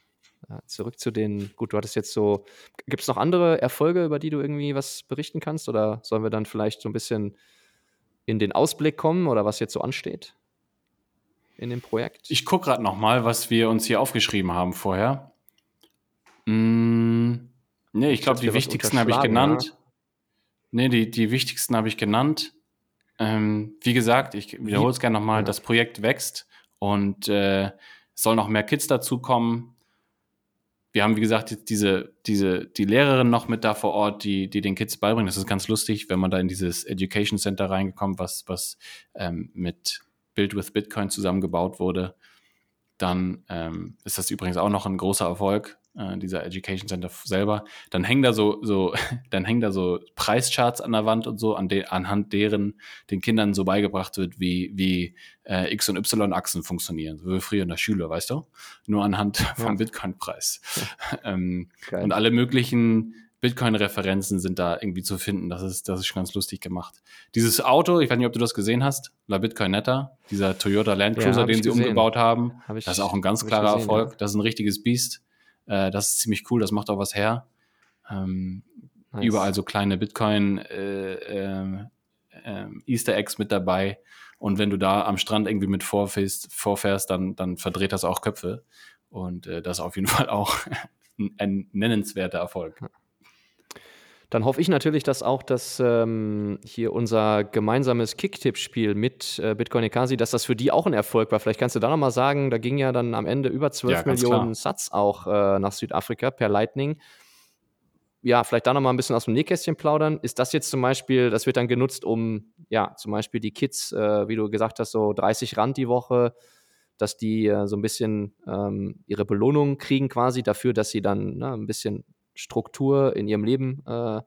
Ja, zurück zu den, gut, du hattest jetzt so, gibt es noch andere Erfolge, über die du irgendwie was berichten kannst? Oder sollen wir dann vielleicht so ein bisschen in den Ausblick kommen oder was jetzt so ansteht in dem Projekt? Ich gucke gerade noch mal, was wir uns hier aufgeschrieben haben vorher. Mm, nee, ich glaube, die wichtigsten habe ich genannt. Nee, die, die wichtigsten habe ich genannt. Ähm, wie gesagt, ich wiederhole es gerne nochmal, ja. das Projekt wächst und äh, es soll noch mehr Kids dazukommen. Wir haben, wie gesagt, diese, diese, die Lehrerin noch mit da vor Ort, die, die den Kids beibringt. Das ist ganz lustig, wenn man da in dieses Education Center reingekommen, was, was ähm, mit Build with Bitcoin zusammengebaut wurde. Dann ähm, ist das übrigens auch noch ein großer Erfolg äh, dieser Education Center selber, dann hängen da so, so, dann hängen da so Preischarts an der Wand und so, an de, anhand deren den Kindern so beigebracht wird, wie, wie äh, X- und Y-Achsen funktionieren, so wie früher in der Schule, weißt du? Nur anhand vom ja. Bitcoin-Preis. ähm, und alle möglichen Bitcoin-Referenzen sind da irgendwie zu finden. Das ist, das ist schon ganz lustig gemacht. Dieses Auto, ich weiß nicht, ob du das gesehen hast, La Bitcoin Netta, dieser Toyota Land Cruiser, ja, den sie gesehen. umgebaut haben. Hab ich, das ist auch ein ganz klarer gesehen, Erfolg. Ja. Das ist ein richtiges Biest. Äh, das ist ziemlich cool, das macht auch was her. Ähm, nice. Überall so kleine Bitcoin äh, äh, ähm, Easter Eggs mit dabei. Und wenn du da am Strand irgendwie mit vorfährst, vorfährst dann, dann verdreht das auch Köpfe. Und äh, das ist auf jeden Fall auch ein nennenswerter Erfolg. Dann hoffe ich natürlich, dass auch das ähm, hier unser gemeinsames Kicktipp-Spiel mit äh, Bitcoin Ekasi, dass das für die auch ein Erfolg war. Vielleicht kannst du da nochmal sagen, da ging ja dann am Ende über 12 ja, Millionen klar. Satz auch äh, nach Südafrika per Lightning. Ja, vielleicht da nochmal ein bisschen aus dem Nähkästchen plaudern. Ist das jetzt zum Beispiel, das wird dann genutzt, um ja zum Beispiel die Kids, äh, wie du gesagt hast, so 30 Rand die Woche, dass die äh, so ein bisschen ähm, ihre Belohnung kriegen quasi dafür, dass sie dann ne, ein bisschen Struktur in ihrem Leben äh,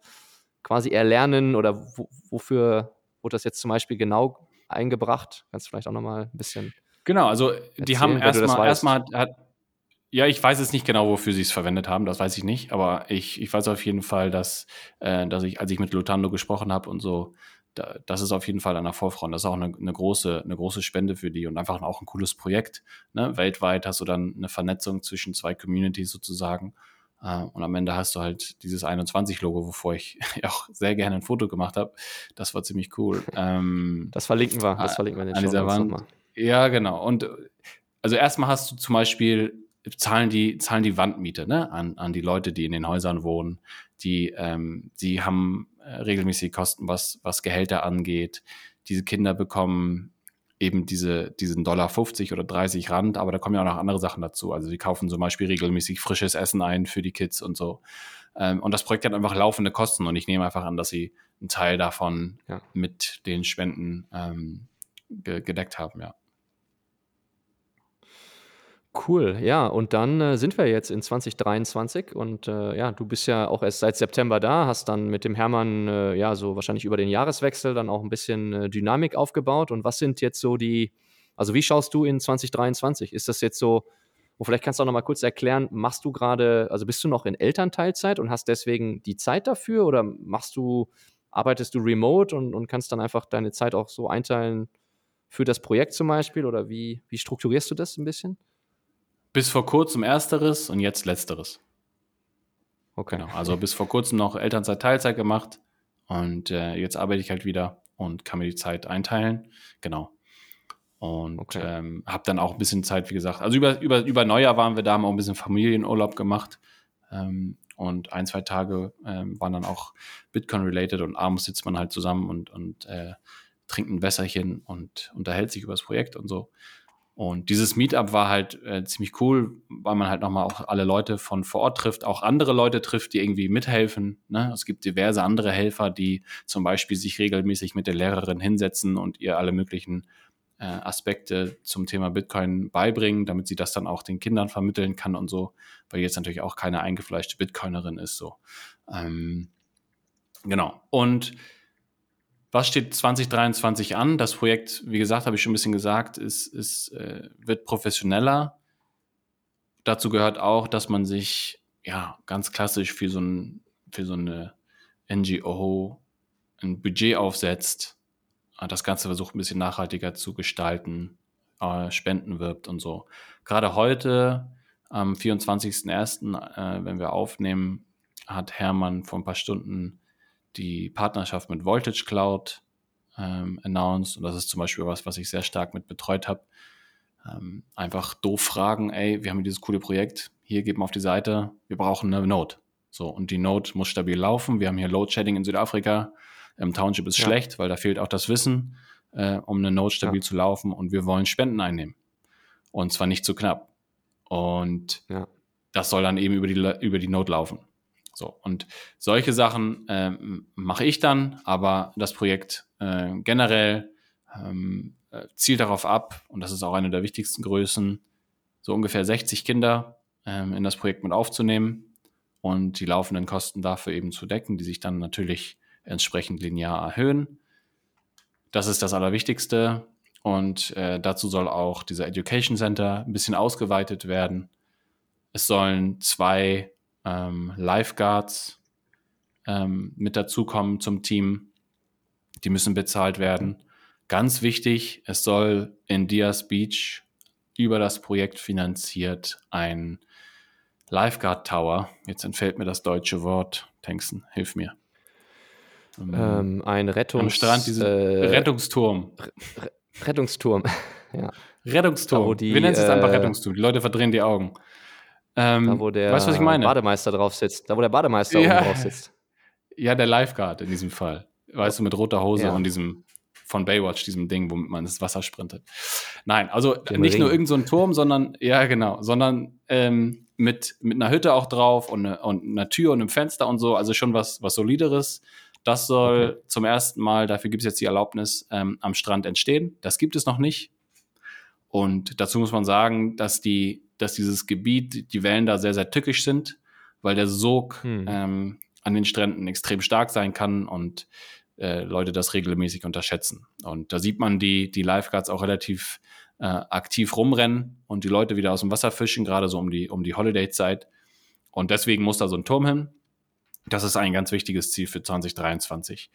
quasi erlernen oder wo, wofür wurde das jetzt zum Beispiel genau eingebracht? Kannst du vielleicht auch nochmal ein bisschen. Genau, also die erzählen, haben erstmal, erstmal hat, ja, ich weiß jetzt nicht genau, wofür sie es verwendet haben, das weiß ich nicht, aber ich, ich weiß auf jeden Fall, dass, äh, dass ich, als ich mit Lutando gesprochen habe und so, da, das ist auf jeden Fall an der Vorfront. Das ist auch eine, eine, große, eine große Spende für die und einfach auch ein cooles Projekt. Ne? Weltweit hast du dann eine Vernetzung zwischen zwei Communities sozusagen. Uh, und am Ende hast du halt dieses 21-Logo, wovor ich auch sehr gerne ein Foto gemacht habe. Das war ziemlich cool. Ähm, das verlinken wir, das verlinken wir in den an dieser Wand. Ja, genau. Und also erstmal hast du zum Beispiel, zahlen die, zahlen die Wandmiete ne? an, an die Leute, die in den Häusern wohnen. Die, ähm, die haben äh, regelmäßige Kosten, was, was Gehälter angeht. Diese Kinder bekommen eben diese, diesen Dollar 50 oder 30 Rand, aber da kommen ja auch noch andere Sachen dazu. Also die kaufen zum Beispiel regelmäßig frisches Essen ein für die Kids und so. Ähm, und das Projekt hat einfach laufende Kosten und ich nehme einfach an, dass sie einen Teil davon ja. mit den Spenden ähm, ge gedeckt haben, ja. Cool, ja, und dann äh, sind wir jetzt in 2023 und äh, ja, du bist ja auch erst seit September da, hast dann mit dem Hermann äh, ja so wahrscheinlich über den Jahreswechsel dann auch ein bisschen äh, Dynamik aufgebaut. Und was sind jetzt so die, also wie schaust du in 2023? Ist das jetzt so, und vielleicht kannst du auch noch mal kurz erklären, machst du gerade, also bist du noch in Elternteilzeit und hast deswegen die Zeit dafür oder machst du, arbeitest du remote und, und kannst dann einfach deine Zeit auch so einteilen für das Projekt zum Beispiel oder wie, wie strukturierst du das ein bisschen? Bis vor kurzem ersteres und jetzt letzteres. Okay. Genau. Also bis vor kurzem noch Elternzeit Teilzeit gemacht und äh, jetzt arbeite ich halt wieder und kann mir die Zeit einteilen. Genau. Und okay. ähm, habe dann auch ein bisschen Zeit, wie gesagt. Also über, über, über Neujahr waren wir da, haben auch ein bisschen Familienurlaub gemacht. Ähm, und ein, zwei Tage ähm, waren dann auch Bitcoin-related und abends sitzt man halt zusammen und, und äh, trinkt ein Wässerchen und unterhält sich über das Projekt und so. Und dieses Meetup war halt äh, ziemlich cool, weil man halt nochmal auch alle Leute von vor Ort trifft, auch andere Leute trifft, die irgendwie mithelfen. Ne? Es gibt diverse andere Helfer, die zum Beispiel sich regelmäßig mit der Lehrerin hinsetzen und ihr alle möglichen äh, Aspekte zum Thema Bitcoin beibringen, damit sie das dann auch den Kindern vermitteln kann und so, weil jetzt natürlich auch keine eingefleischte Bitcoinerin ist. So. Ähm, genau. Und was steht 2023 an? Das Projekt, wie gesagt, habe ich schon ein bisschen gesagt, ist, ist, äh, wird professioneller. Dazu gehört auch, dass man sich ja ganz klassisch für so, ein, für so eine NGO ein Budget aufsetzt, das Ganze versucht ein bisschen nachhaltiger zu gestalten, äh, Spenden wirbt und so. Gerade heute, am 24.01., äh, wenn wir aufnehmen, hat Hermann vor ein paar Stunden die Partnerschaft mit Voltage Cloud ähm, announced. Und das ist zum Beispiel was, was ich sehr stark mit betreut habe. Ähm, einfach doof fragen, ey, wir haben dieses coole Projekt, hier geben wir auf die Seite, wir brauchen eine Node. So, und die Node muss stabil laufen. Wir haben hier Load Shedding in Südafrika. im Township ist Ja. schlecht, weil da fehlt auch das Wissen, äh, um eine Node stabil Ja. zu laufen und wir wollen Spenden einnehmen. Und zwar nicht zu knapp. Und Ja. das soll dann eben über die, über die Node laufen. So, und solche Sachen ähm, mache ich dann, aber das Projekt äh, generell ähm, äh, zielt darauf ab, und das ist auch eine der wichtigsten Größen, so ungefähr 60 Kinder ähm, in das Projekt mit aufzunehmen und die laufenden Kosten dafür eben zu decken, die sich dann natürlich entsprechend linear erhöhen. Das ist das Allerwichtigste. Und äh, dazu soll auch dieser Education Center ein bisschen ausgeweitet werden. Es sollen zwei ähm, Lifeguards ähm, mit dazukommen zum Team. Die müssen bezahlt werden. Ganz wichtig, es soll in Diaz Beach über das Projekt finanziert ein Lifeguard Tower. Jetzt entfällt mir das deutsche Wort. Tengsten, hilf mir. Ähm, Ähm, ein Rettungs am Strand diesen äh, Rettungsturm. Rettungsturm. ja. Rettungsturm. die, Wir nennen es jetzt einfach äh, Rettungsturm. Die Leute verdrehen die Augen. Ähm, Da, wo der weißt was ich meine? Bademeister drauf sitzt. Da, wo der Bademeister Ja. oben drauf sitzt. Ja, der Lifeguard in diesem Fall. Weißt du, mit roter Hose Ja. und diesem von Baywatch, diesem Ding, womit man das Wasser sprintet. Nein, also Den nicht nur Ring. irgend so ein Turm, sondern, ja, genau, sondern ähm, mit, mit einer Hütte auch drauf und, eine, und einer Tür und einem Fenster und so, also schon was, was Solideres. Das soll zum ersten Mal, dafür gibt es jetzt die Erlaubnis, ähm, am Strand entstehen. Das gibt es noch nicht. Und dazu muss man sagen, dass, die, dass dieses Gebiet, die Wellen da sehr, sehr tückisch sind, weil der Sog Hm. ähm, an den Stränden extrem stark sein kann und äh, Leute das regelmäßig unterschätzen. Und da sieht man die, die Lifeguards auch relativ äh, aktiv rumrennen und die Leute wieder aus dem Wasser fischen, gerade so um die, um die Holiday-Zeit. Und deswegen muss da so ein Turm hin. Das ist ein ganz wichtiges Ziel für 2023.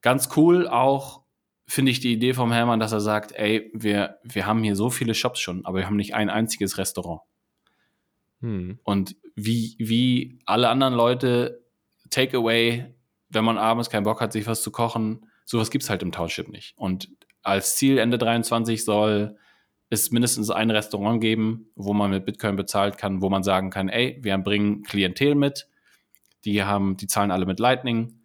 Ganz cool auch finde ich die Idee vom Hermann, dass er sagt, ey, wir, wir haben hier so viele Shops schon, aber wir haben nicht ein einziges Restaurant. Hm. Und wie, wie alle anderen Leute, Takeaway, wenn man abends keinen Bock hat, sich was zu kochen, sowas gibt's halt im Township nicht. Und als Ziel Ende 23 soll es mindestens ein Restaurant geben, wo man mit Bitcoin bezahlt kann, wo man sagen kann, ey, wir bringen Klientel mit, die haben, die zahlen alle mit Lightning,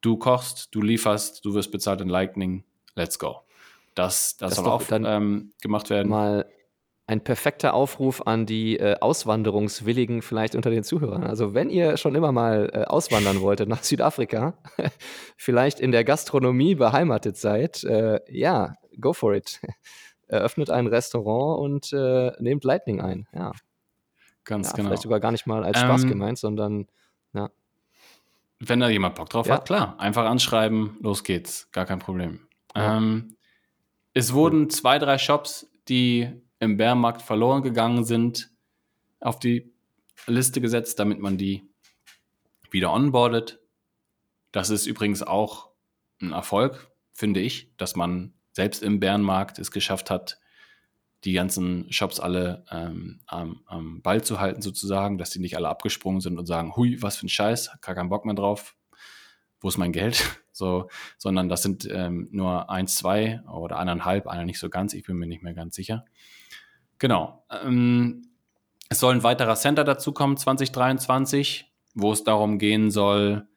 du kochst, du lieferst, du wirst bezahlt in Lightning, let's go. Das, das, Das soll auch dann ähm, gemacht werden. Mal ein perfekter Aufruf an die äh, Auswanderungswilligen vielleicht unter den Zuhörern. Also wenn ihr schon immer mal äh, auswandern wolltet nach Südafrika, vielleicht in der Gastronomie beheimatet seid, äh, ja, go for it. Eröffnet ein Restaurant und äh, nehmt Lightning ein. Ja, Ganz ja genau. vielleicht sogar gar nicht mal als Spaß Ähm, gemeint, sondern Wenn da jemand Bock drauf Ja. hat, klar. Einfach anschreiben, los geht's. Gar kein Problem. Ja. Ähm, es wurden zwei, drei Shops, die im Bärmarkt verloren gegangen sind, auf die Liste gesetzt, damit man die wieder onboardet. Das ist übrigens auch ein Erfolg, finde ich, dass man selbst im Bärenmarkt es geschafft hat, die ganzen Shops alle ähm, am, am Ball zu halten, sozusagen, dass die nicht alle abgesprungen sind und sagen, hui, was für ein Scheiß, gar keinen Bock mehr drauf, wo ist mein Geld? So, sondern das sind ähm, nur eins, zwei oder eineinhalb, einer nicht so ganz, ich bin mir nicht mehr ganz sicher. Genau. Ähm, es soll ein weiterer Center dazukommen 2023, wo es darum gehen soll,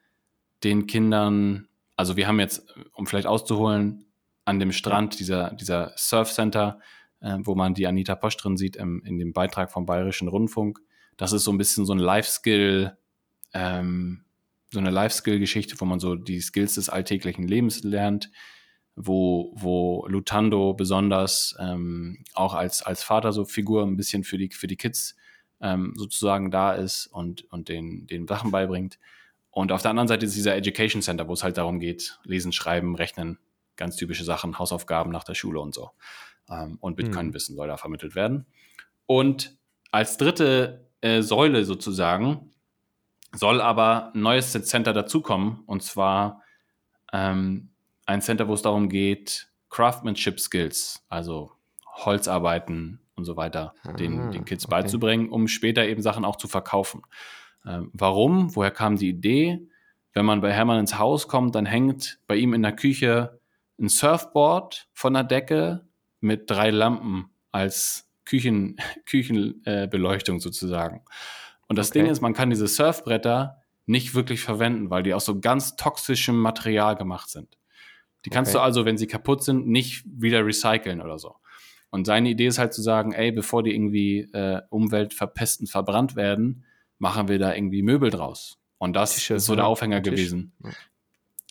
den Kindern, also wir haben jetzt, um vielleicht auszuholen, an dem Strand dieser, dieser Surf Center, äh, wo man die Anita Posch drin sieht im, in dem Beitrag vom Bayerischen Rundfunk. Das ist so ein bisschen so ein Life-Skill, ähm, so eine Life-Skill-Geschichte, wo man so die Skills des alltäglichen Lebens lernt, wo, wo Lutando besonders ähm, auch als, als Vater so Figur ein bisschen für die, für die Kids ähm, sozusagen da ist und, und den, den Sachen beibringt. Und auf der anderen Seite ist dieser Education Center, wo es halt darum geht, lesen, schreiben, rechnen, ganz typische Sachen, Hausaufgaben nach der Schule und so. Ähm, und Bitcoin-Wissen soll da vermittelt werden. Und als dritte äh, Säule sozusagen soll aber ein neues Center dazukommen, und zwar ähm, ein Center, wo es darum geht, Craftsmanship Skills, also Holzarbeiten und so weiter, den, Ah, den Kids okay. beizubringen, um später eben Sachen auch zu verkaufen. Ähm, warum? Woher kam die Idee? Wenn man bei Hermann ins Haus kommt, dann hängt bei ihm in der Küche ein Surfboard von der Decke mit drei Lampen als Küchen, Küchenbeleuchtung äh, sozusagen. Und das Okay. Ding ist, man kann diese Surfbretter nicht wirklich verwenden, weil die aus so ganz toxischem Material gemacht sind. Die kannst okay. du also, wenn sie kaputt sind, nicht wieder recyceln oder so. Und seine Idee ist halt zu sagen, ey, bevor die irgendwie äh, umweltverpestend verbrannt werden, machen wir da irgendwie Möbel draus. Und das Tische, ist so der Aufhänger gewesen. Ja.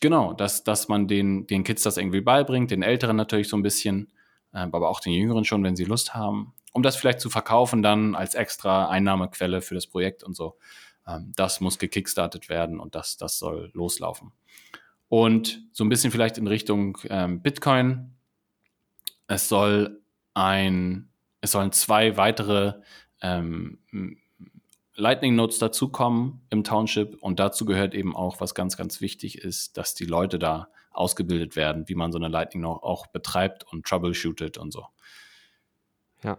Genau, dass, dass man den, den Kids das irgendwie beibringt, den Älteren natürlich so ein bisschen, aber auch den Jüngeren schon, wenn sie Lust haben, um das vielleicht zu verkaufen dann als extra Einnahmequelle für das Projekt und so. Ähm, das muss gekickstartet werden und das, das soll loslaufen. Und so ein bisschen vielleicht in Richtung ähm, Bitcoin. Es soll ein, es sollen zwei weitere ähm, Lightning Nodes dazukommen im Township und dazu gehört eben auch, was ganz, ganz wichtig ist, dass die Leute da ausgebildet werden, wie man so eine Lightning Node auch betreibt und troubleshootet und so. Ja.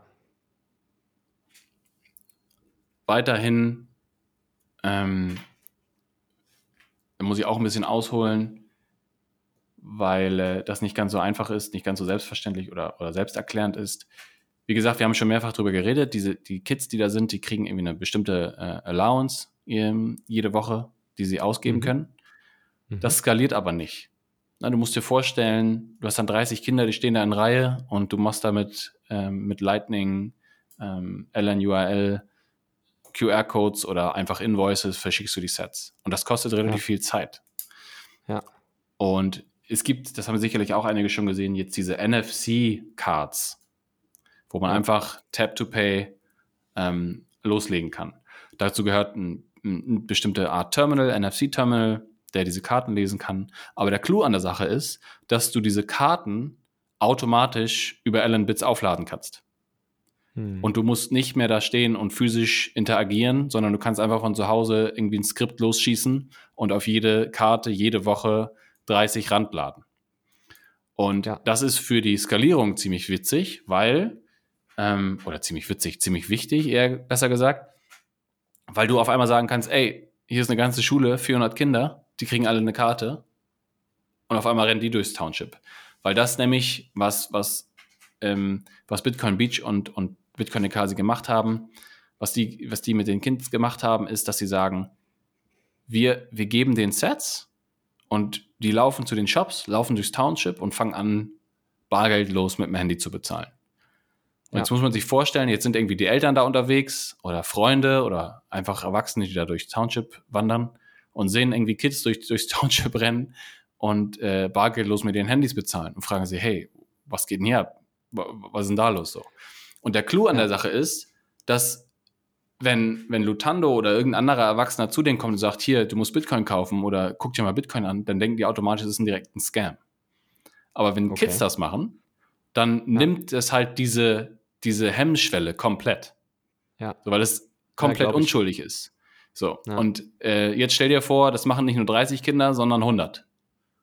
Weiterhin ähm, muss ich auch ein bisschen ausholen, weil äh, das nicht ganz so einfach ist, nicht ganz so selbstverständlich oder, oder selbsterklärend ist wie gesagt, wir haben schon mehrfach darüber geredet. Diese, die Kids, die da sind, die kriegen irgendwie eine bestimmte äh, Allowance ähm, jede Woche, die sie ausgeben mhm. können. Mhm. Das skaliert aber nicht. Na, du musst dir vorstellen, du hast dann 30 Kinder, die stehen da in Reihe und du machst damit ähm, mit Lightning, ähm, LNURL, QR-Codes oder einfach Invoices, verschickst du die Sets. Und das kostet relativ ja. viel Zeit. Ja. Und es gibt, das haben sicherlich auch einige schon gesehen, jetzt diese NFC-Cards wo man einfach Tap to Pay ähm, loslegen kann. Dazu gehört ein, eine bestimmte Art Terminal, NFC-Terminal, der diese Karten lesen kann. Aber der Clou an der Sache ist, dass du diese Karten automatisch über Allen Bits aufladen kannst. Hm. Und du musst nicht mehr da stehen und physisch interagieren, sondern du kannst einfach von zu Hause irgendwie ein Skript losschießen und auf jede Karte jede Woche 30 Rand laden. Und ja. das ist für die Skalierung ziemlich witzig, weil ähm, oder ziemlich witzig, ziemlich wichtig, eher besser gesagt, weil du auf einmal sagen kannst, ey, hier ist eine ganze Schule, 400 Kinder, die kriegen alle eine Karte und auf einmal rennen die durchs Township. Weil das nämlich, was, was, ähm, was Bitcoin Beach und, und Bitcoin Ekasi gemacht haben, was die, was die mit den Kids gemacht haben, ist, dass sie sagen, wir, wir geben den Sets und die laufen zu den Shops, laufen durchs Township und fangen an, bargeldlos mit dem Handy zu bezahlen. Und ja. jetzt muss man sich vorstellen, jetzt sind irgendwie die Eltern da unterwegs oder Freunde oder einfach Erwachsene, die da durch Township wandern und sehen irgendwie Kids durch, durchs Township rennen und äh, bargeldlos mit ihren Handys bezahlen und fragen sie, hey, was geht denn hier Was ist denn da los so? Und der Clou an der Sache ist, dass wenn, wenn Lutando oder irgendein anderer Erwachsener zu denen kommt und sagt, hier, du musst Bitcoin kaufen oder guck dir mal Bitcoin an, dann denken die automatisch, es ist ein direkter Scam. Aber wenn okay. Kids das machen, dann ja. nimmt es halt diese, diese Hemmschwelle komplett. Ja. So, weil es komplett ja, unschuldig ist. So, ja. und äh, jetzt stell dir vor, das machen nicht nur 30 Kinder, sondern 100.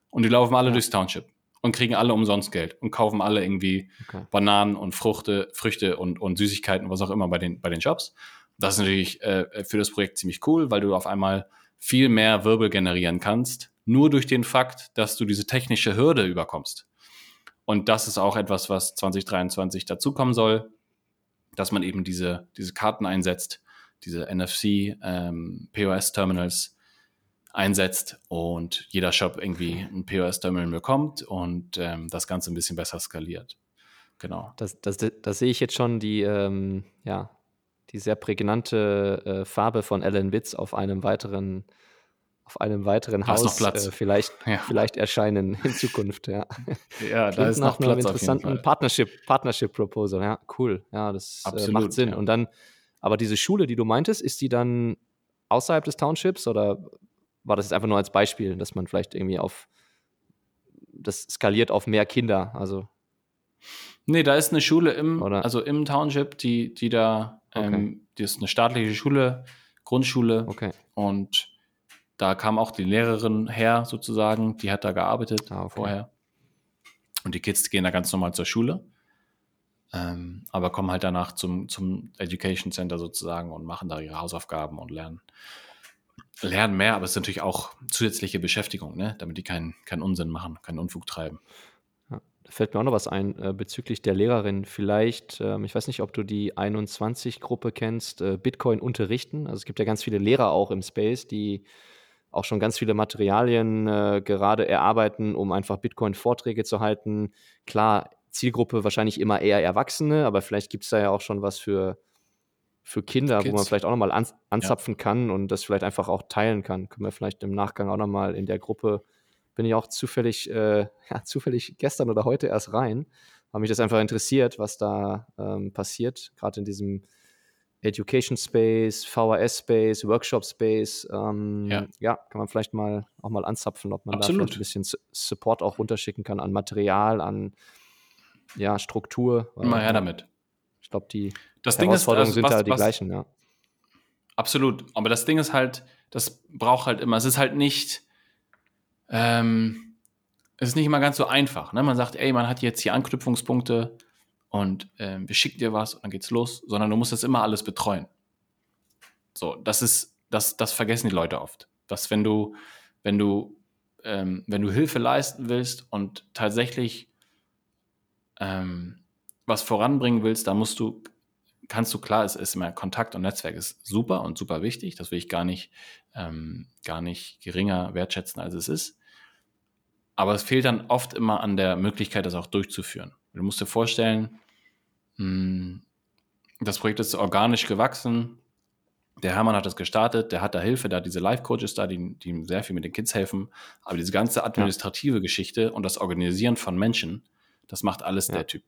Und die laufen alle ja. durchs Township und kriegen alle umsonst Geld und kaufen alle irgendwie okay. Bananen und Fruchte, Früchte und, und Süßigkeiten, was auch immer bei den, bei den Shops. Das ist natürlich äh, für das Projekt ziemlich cool, weil du auf einmal viel mehr Wirbel generieren kannst, nur durch den Fakt, dass du diese technische Hürde überkommst. Und das ist auch etwas, was 2023 dazukommen soll, dass man eben diese, diese Karten einsetzt, diese NFC ähm, einsetzt und jeder Shop irgendwie ein POS-Terminal bekommt und ähm, das Ganze ein bisschen besser skaliert. Genau. Das, das, das sehe ich jetzt schon die, ähm, ja, die sehr prägnante äh, Farbe von Alan Witz auf einem weiteren auf einem weiteren da Haus äh, vielleicht, ja. vielleicht erscheinen in Zukunft. Ja, ja da ist noch Platz einem interessanten Partnership, Partnership Proposal. Ja, cool. Ja, das äh, macht Sinn. Ja. Und dann, aber diese Schule, die du meintest, ist die dann außerhalb des Townships oder war das jetzt einfach nur als Beispiel, dass man vielleicht irgendwie auf das skaliert auf mehr Kinder? Also Nee, da ist eine Schule im, Oder? also im Township, die, die da, okay. ähm, die ist eine staatliche Schule, Grundschule. Okay. Und da kam auch die Lehrerin her, sozusagen, die hat da gearbeitet ah, okay. vorher. Und die Kids gehen da ganz normal zur Schule, ähm, aber kommen halt danach zum, zum Education Center sozusagen und machen da ihre Hausaufgaben und lernen. Lernen mehr, aber es ist natürlich auch zusätzliche Beschäftigung, ne? damit die keinen kein Unsinn machen, keinen Unfug treiben. Ja, da fällt mir auch noch was ein äh, bezüglich der Lehrerin. Vielleicht, ähm, ich weiß nicht, ob du die 21-Gruppe kennst, äh, Bitcoin unterrichten. Also es gibt ja ganz viele Lehrer auch im Space, die auch schon ganz viele Materialien äh, gerade erarbeiten, um einfach Bitcoin-Vorträge zu halten. Klar, Zielgruppe wahrscheinlich immer eher Erwachsene, aber vielleicht gibt es da ja auch schon was für, für Kinder, Kids. wo man vielleicht auch nochmal an, anzapfen ja. kann und das vielleicht einfach auch teilen kann. Können wir vielleicht im Nachgang auch nochmal in der Gruppe, bin ich auch zufällig, äh, ja, zufällig gestern oder heute erst rein, habe mich das einfach interessiert, was da ähm, passiert, gerade in diesem Education Space, VHS Space, Workshop Space. Ähm, ja. ja. kann man vielleicht mal auch mal anzapfen, ob man Absolut. da vielleicht ein bisschen Support auch runterschicken kann an Material, an ja, Struktur. Immer her damit. Ich glaube, die das Herausforderungen ist, also, sind was, da die was, gleichen, ja. Absolut. Aber das Ding ist halt, das braucht halt immer, es ist halt nicht, ähm, es ist nicht immer ganz so einfach. Ne? Man sagt, ey, man hat jetzt hier Anknüpfungspunkte und äh, wir schicken dir was und dann geht's los, sondern du musst das immer alles betreuen. So, das ist, das, das vergessen die Leute oft. Dass wenn du, wenn du, ähm, wenn du Hilfe leisten willst und tatsächlich ähm, was voranbringen willst, dann musst du, kannst du klar, es ist immer Kontakt und Netzwerk ist super und super wichtig. Das will ich gar nicht, ähm, gar nicht geringer wertschätzen, als es ist. Aber es fehlt dann oft immer an der Möglichkeit, das auch durchzuführen. Du musst dir vorstellen, hm, das Projekt ist organisch gewachsen. Der Hermann hat das gestartet, der hat da Hilfe, hat diese Life-Coaches da, die, die ihm sehr viel mit den Kids helfen. Aber diese ganze administrative ja. Geschichte und das Organisieren von Menschen, das macht alles ja. der Typ.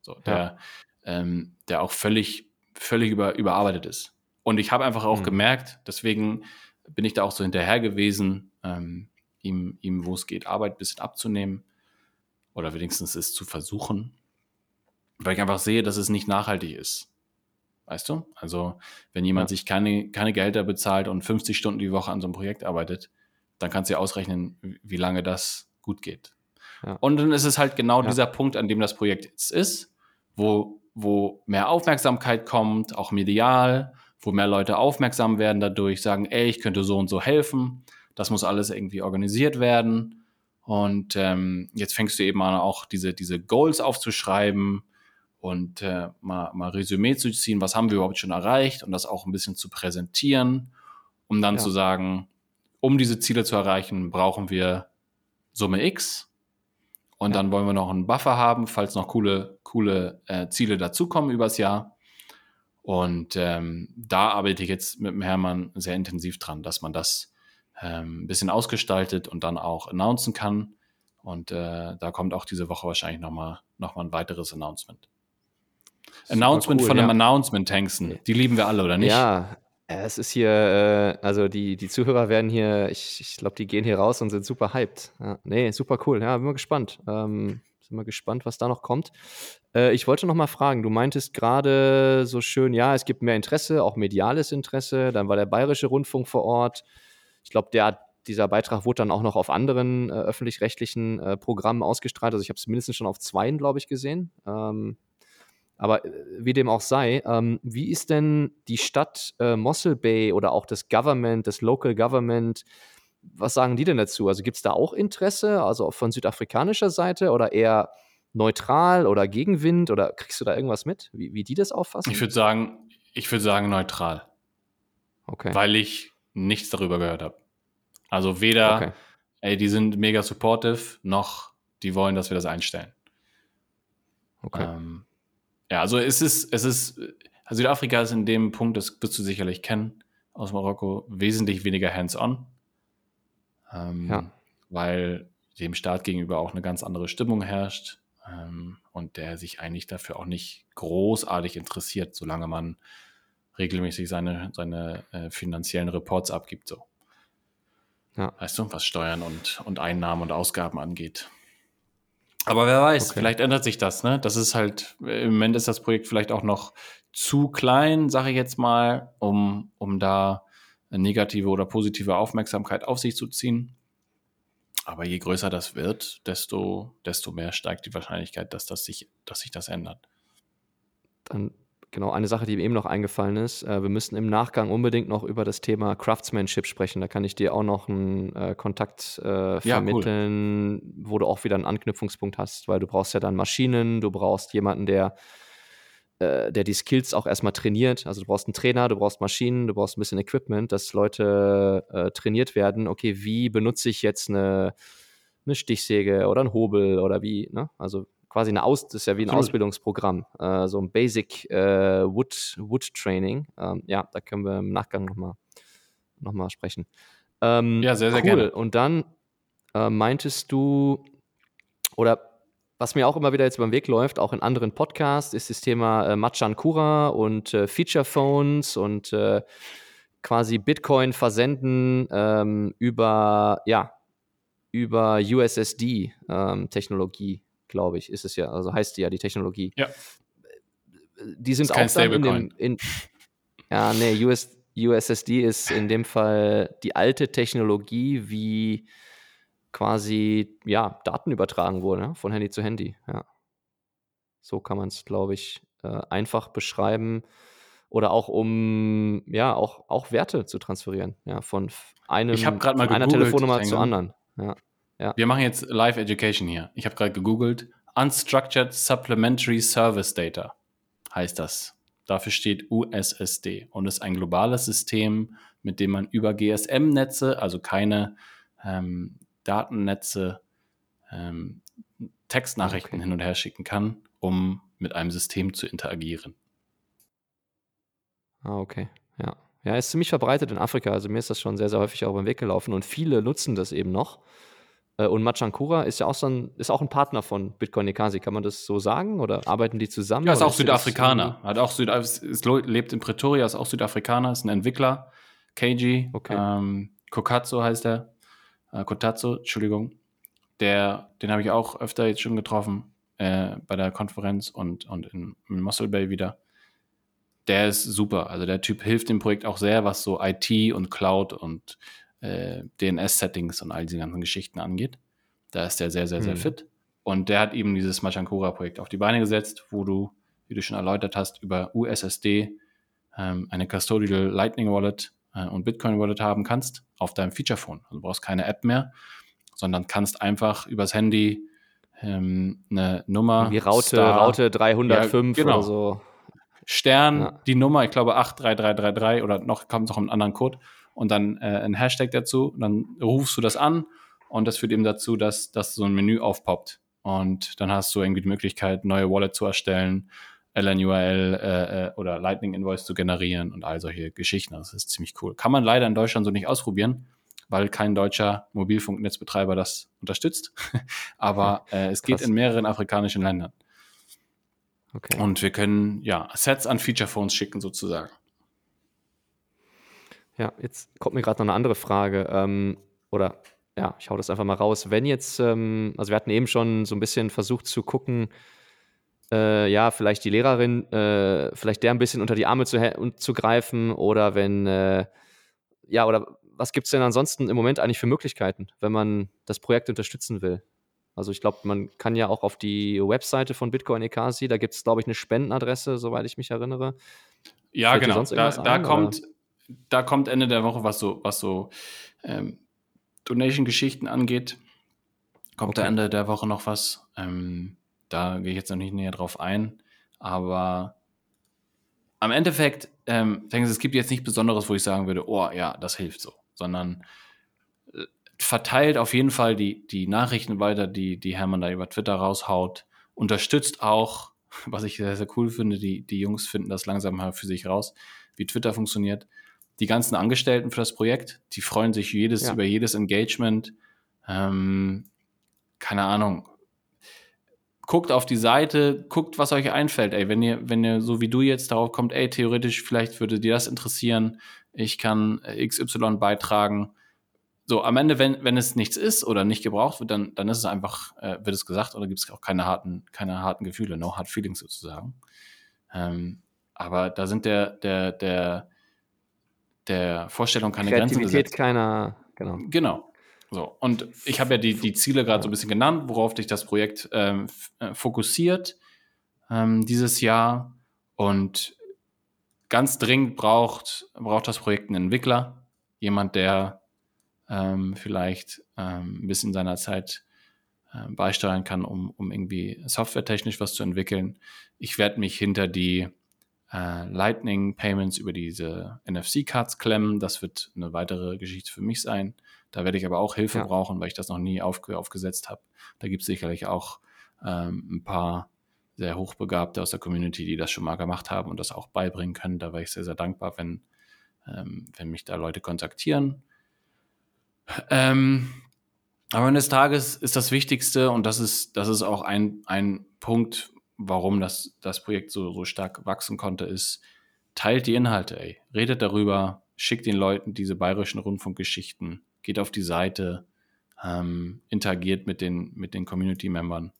So, der, ähm, der auch völlig, völlig über, überarbeitet ist. Und ich habe einfach auch mhm. gemerkt, deswegen bin ich da auch so hinterher gewesen, ähm, ihm, ihm, wo es geht, Arbeit ein bisschen abzunehmen oder wenigstens es zu versuchen, weil ich einfach sehe, dass es nicht nachhaltig ist. Weißt du? Also, wenn jemand ja. sich keine, keine Gehälter bezahlt und 50 Stunden die Woche an so einem Projekt arbeitet, dann kannst du ja ausrechnen, wie lange das gut geht. Ja. Und dann ist es halt genau ja. dieser Punkt, an dem das Projekt jetzt ist, wo, wo mehr Aufmerksamkeit kommt, auch medial, wo mehr Leute aufmerksam werden dadurch, sagen, ey, ich könnte so und so helfen. Das muss alles irgendwie organisiert werden. Und ähm, jetzt fängst du eben an, auch diese, diese Goals aufzuschreiben und äh, mal, mal Resümee zu ziehen, was haben wir überhaupt schon erreicht und das auch ein bisschen zu präsentieren, um dann ja. zu sagen, um diese Ziele zu erreichen, brauchen wir Summe X und ja. dann wollen wir noch einen Buffer haben, falls noch coole, coole äh, Ziele dazukommen übers Jahr. Und ähm, da arbeite ich jetzt mit dem Hermann sehr intensiv dran, dass man das ähm, ein bisschen ausgestaltet und dann auch announcen kann. Und äh, da kommt auch diese Woche wahrscheinlich nochmal noch mal ein weiteres Announcement. Super Announcement cool, von einem ja. Announcement, Hengsten. Die lieben wir alle, oder nicht? Ja, es ist hier, äh, also die, die Zuhörer werden hier, ich, ich glaube, die gehen hier raus und sind super hyped. Ja, nee, super cool. Ja, bin mal gespannt. Ähm, sind mal gespannt, was da noch kommt. Äh, ich wollte noch mal fragen, du meintest gerade so schön, ja, es gibt mehr Interesse, auch mediales Interesse. Dann war der Bayerische Rundfunk vor Ort. Ich glaube, dieser Beitrag wurde dann auch noch auf anderen äh, öffentlich-rechtlichen äh, Programmen ausgestrahlt. Also ich habe es mindestens schon auf zweien, glaube ich, gesehen. Ähm, aber äh, wie dem auch sei, ähm, wie ist denn die Stadt äh, Mossel Bay oder auch das Government, das Local Government, was sagen die denn dazu? Also gibt es da auch Interesse, also von südafrikanischer Seite oder eher neutral oder Gegenwind oder kriegst du da irgendwas mit, wie, wie die das auffassen? Ich würde sagen, ich würde sagen neutral. Okay. Weil ich nichts darüber gehört habe. Also weder, okay. ey, die sind mega supportive, noch die wollen, dass wir das einstellen. Okay. Ähm, ja, also es ist, es ist, also Südafrika ist in dem Punkt, das wirst du sicherlich kennen, aus Marokko, wesentlich weniger hands-on. Ähm, ja. Weil dem Staat gegenüber auch eine ganz andere Stimmung herrscht ähm, und der sich eigentlich dafür auch nicht großartig interessiert, solange man regelmäßig seine, seine äh, finanziellen Reports abgibt. So. Ja. Weißt du, was Steuern und, und Einnahmen und Ausgaben angeht. Aber wer weiß, okay. vielleicht ändert sich das, ne? Das ist halt, im Moment ist das Projekt vielleicht auch noch zu klein, sage ich jetzt mal, um, um da negative oder positive Aufmerksamkeit auf sich zu ziehen. Aber je größer das wird, desto, desto mehr steigt die Wahrscheinlichkeit, dass, das sich, dass sich das ändert. Dann genau, eine Sache, die mir eben noch eingefallen ist. Äh, wir müssen im Nachgang unbedingt noch über das Thema Craftsmanship sprechen. Da kann ich dir auch noch einen äh, Kontakt äh, vermitteln, ja, cool. wo du auch wieder einen Anknüpfungspunkt hast, weil du brauchst ja dann Maschinen, du brauchst jemanden, der äh, der die Skills auch erstmal trainiert. Also du brauchst einen Trainer, du brauchst Maschinen, du brauchst ein bisschen Equipment, dass Leute äh, trainiert werden. Okay, wie benutze ich jetzt eine, eine Stichsäge oder einen Hobel oder wie, ne? Also quasi eine Aus, das ist ja wie ein Absolut. Ausbildungsprogramm, äh, so ein Basic äh, Wood, Wood Training. Ähm, ja, da können wir im Nachgang nochmal noch mal sprechen. Ähm, ja, sehr, sehr cool. gerne. Und dann äh, meintest du, oder was mir auch immer wieder jetzt beim Weg läuft, auch in anderen Podcasts, ist das Thema äh, Machan Kura und äh, Feature Phones und äh, quasi Bitcoin versenden ähm, über, ja, über USSD-Technologie. Glaube ich, ist es ja. Also heißt die ja die Technologie. Ja. Die sind auch dann in dem. In, ja, nee, US, USSD ist in dem Fall die alte Technologie, wie quasi ja, Daten übertragen wurden, ne? von Handy zu Handy. Ja. So kann man es, glaube ich, äh, einfach beschreiben. Oder auch um ja auch, auch Werte zu transferieren, ja, von einem ich mal von einer Telefonnummer zur anderen. Ja. Ja. Wir machen jetzt Live Education hier. Ich habe gerade gegoogelt. Unstructured Supplementary Service Data heißt das. Dafür steht USSD und ist ein globales System, mit dem man über GSM-Netze, also keine ähm, Datennetze, ähm, Textnachrichten okay. hin und her schicken kann, um mit einem System zu interagieren. Ah, okay. Ja. Ja, ist ziemlich verbreitet in Afrika. Also mir ist das schon sehr, sehr häufig auch beim Weg gelaufen und viele nutzen das eben noch. Äh, und Machankura ist ja auch so ein, ist auch ein Partner von Bitcoin Nekasi. Kann man das so sagen? Oder arbeiten die zusammen? Ja, ist auch Südafrikaner. Hat auch Süd ist, lebt in Pretoria, ist auch Südafrikaner, ist ein Entwickler. KG, okay. ähm, Kokatsu heißt er. Äh, Kotatsu, Entschuldigung. Der, den habe ich auch öfter jetzt schon getroffen äh, bei der Konferenz und, und in, in Mossel Bay wieder. Der ist super. Also der Typ hilft dem Projekt auch sehr, was so IT und Cloud und äh, DNS-Settings und all diese ganzen Geschichten angeht. Da ist der sehr, sehr, sehr hm. fit. Und der hat eben dieses Machankura-Projekt auf die Beine gesetzt, wo du, wie du schon erläutert hast, über USSD ähm, eine Custodial Lightning Wallet äh, und Bitcoin Wallet haben kannst auf deinem Feature Phone. Also du brauchst keine App mehr, sondern kannst einfach übers Handy ähm, eine Nummer. Wie Raute, Star, Raute 305 ja, genau. oder so. Stern, ja. die Nummer, ich glaube 83333 oder noch kommt noch einen anderen Code und dann äh, ein Hashtag dazu. dann rufst du das an und das führt eben dazu, dass, dass so ein Menü aufpoppt. Und dann hast du irgendwie die Möglichkeit, neue Wallet zu erstellen, LNURL äh, äh, oder Lightning Invoice zu generieren und all solche Geschichten. Das ist ziemlich cool. Kann man leider in Deutschland so nicht ausprobieren, weil kein deutscher Mobilfunknetzbetreiber das unterstützt. Aber äh, es geht Krass. in mehreren afrikanischen Ländern. Okay. Und wir können ja Sets an Feature Phones schicken sozusagen. Ja, jetzt kommt mir gerade noch eine andere Frage. Ähm, oder ja, ich hau das einfach mal raus. Wenn jetzt, ähm, also wir hatten eben schon so ein bisschen versucht zu gucken, äh, ja, vielleicht die Lehrerin, äh, vielleicht der ein bisschen unter die Arme zu, zu greifen oder wenn, äh, ja, oder was gibt es denn ansonsten im Moment eigentlich für Möglichkeiten, wenn man das Projekt unterstützen will? Also ich glaube, man kann ja auch auf die Webseite von Bitcoin Ekasi, da gibt es, glaube ich, eine Spendenadresse, soweit ich mich erinnere. Ja, Fällt genau. Da, da kommt? Da kommt Ende der Woche, was so, was so ähm, Donation-Geschichten angeht, kommt okay. da Ende der Woche noch was. Ähm, da gehe ich jetzt noch nicht näher drauf ein. Aber am Endeffekt, ähm, denke ich, es gibt jetzt nichts Besonderes, wo ich sagen würde, oh ja, das hilft so, sondern äh, verteilt auf jeden Fall die, die Nachrichten weiter, die, die Hermann da über Twitter raushaut. Unterstützt auch, was ich sehr, sehr cool finde, die, die Jungs finden das langsam mal für sich raus, wie Twitter funktioniert die ganzen Angestellten für das Projekt, die freuen sich jedes, ja. über jedes Engagement. Ähm, keine Ahnung. Guckt auf die Seite, guckt, was euch einfällt. Ey, wenn ihr, wenn ihr so wie du jetzt darauf kommt, ey, theoretisch, vielleicht würde dir das interessieren, ich kann XY beitragen. So, am Ende, wenn, wenn es nichts ist oder nicht gebraucht wird, dann, dann ist es einfach, äh, wird es gesagt oder gibt es auch keine harten, keine harten Gefühle, no hard feelings sozusagen. Ähm, aber da sind der, der, der, der Vorstellung keine Grenzen gesetzt. keiner, genau. Genau. So. Und ich habe ja die, die Ziele gerade so ein bisschen genannt, worauf dich das Projekt ähm, äh, fokussiert ähm, dieses Jahr. Und ganz dringend braucht, braucht das Projekt einen Entwickler, jemand, der ähm, vielleicht ähm, ein bisschen seiner Zeit äh, beisteuern kann, um, um irgendwie softwaretechnisch was zu entwickeln. Ich werde mich hinter die äh, Lightning Payments über diese NFC-Cards klemmen. Das wird eine weitere Geschichte für mich sein. Da werde ich aber auch Hilfe ja. brauchen, weil ich das noch nie auf, aufgesetzt habe. Da gibt es sicherlich auch ähm, ein paar sehr Hochbegabte aus der Community, die das schon mal gemacht haben und das auch beibringen können. Da wäre ich sehr, sehr dankbar, wenn, ähm, wenn mich da Leute kontaktieren. Ähm, aber eines Tages ist das Wichtigste und das ist, das ist auch ein, ein Punkt, warum das, das Projekt so, so stark wachsen konnte, ist, teilt die Inhalte, ey. Redet darüber, schickt den Leuten diese bayerischen Rundfunkgeschichten, geht auf die Seite, ähm, interagiert mit den, mit den Community-Membern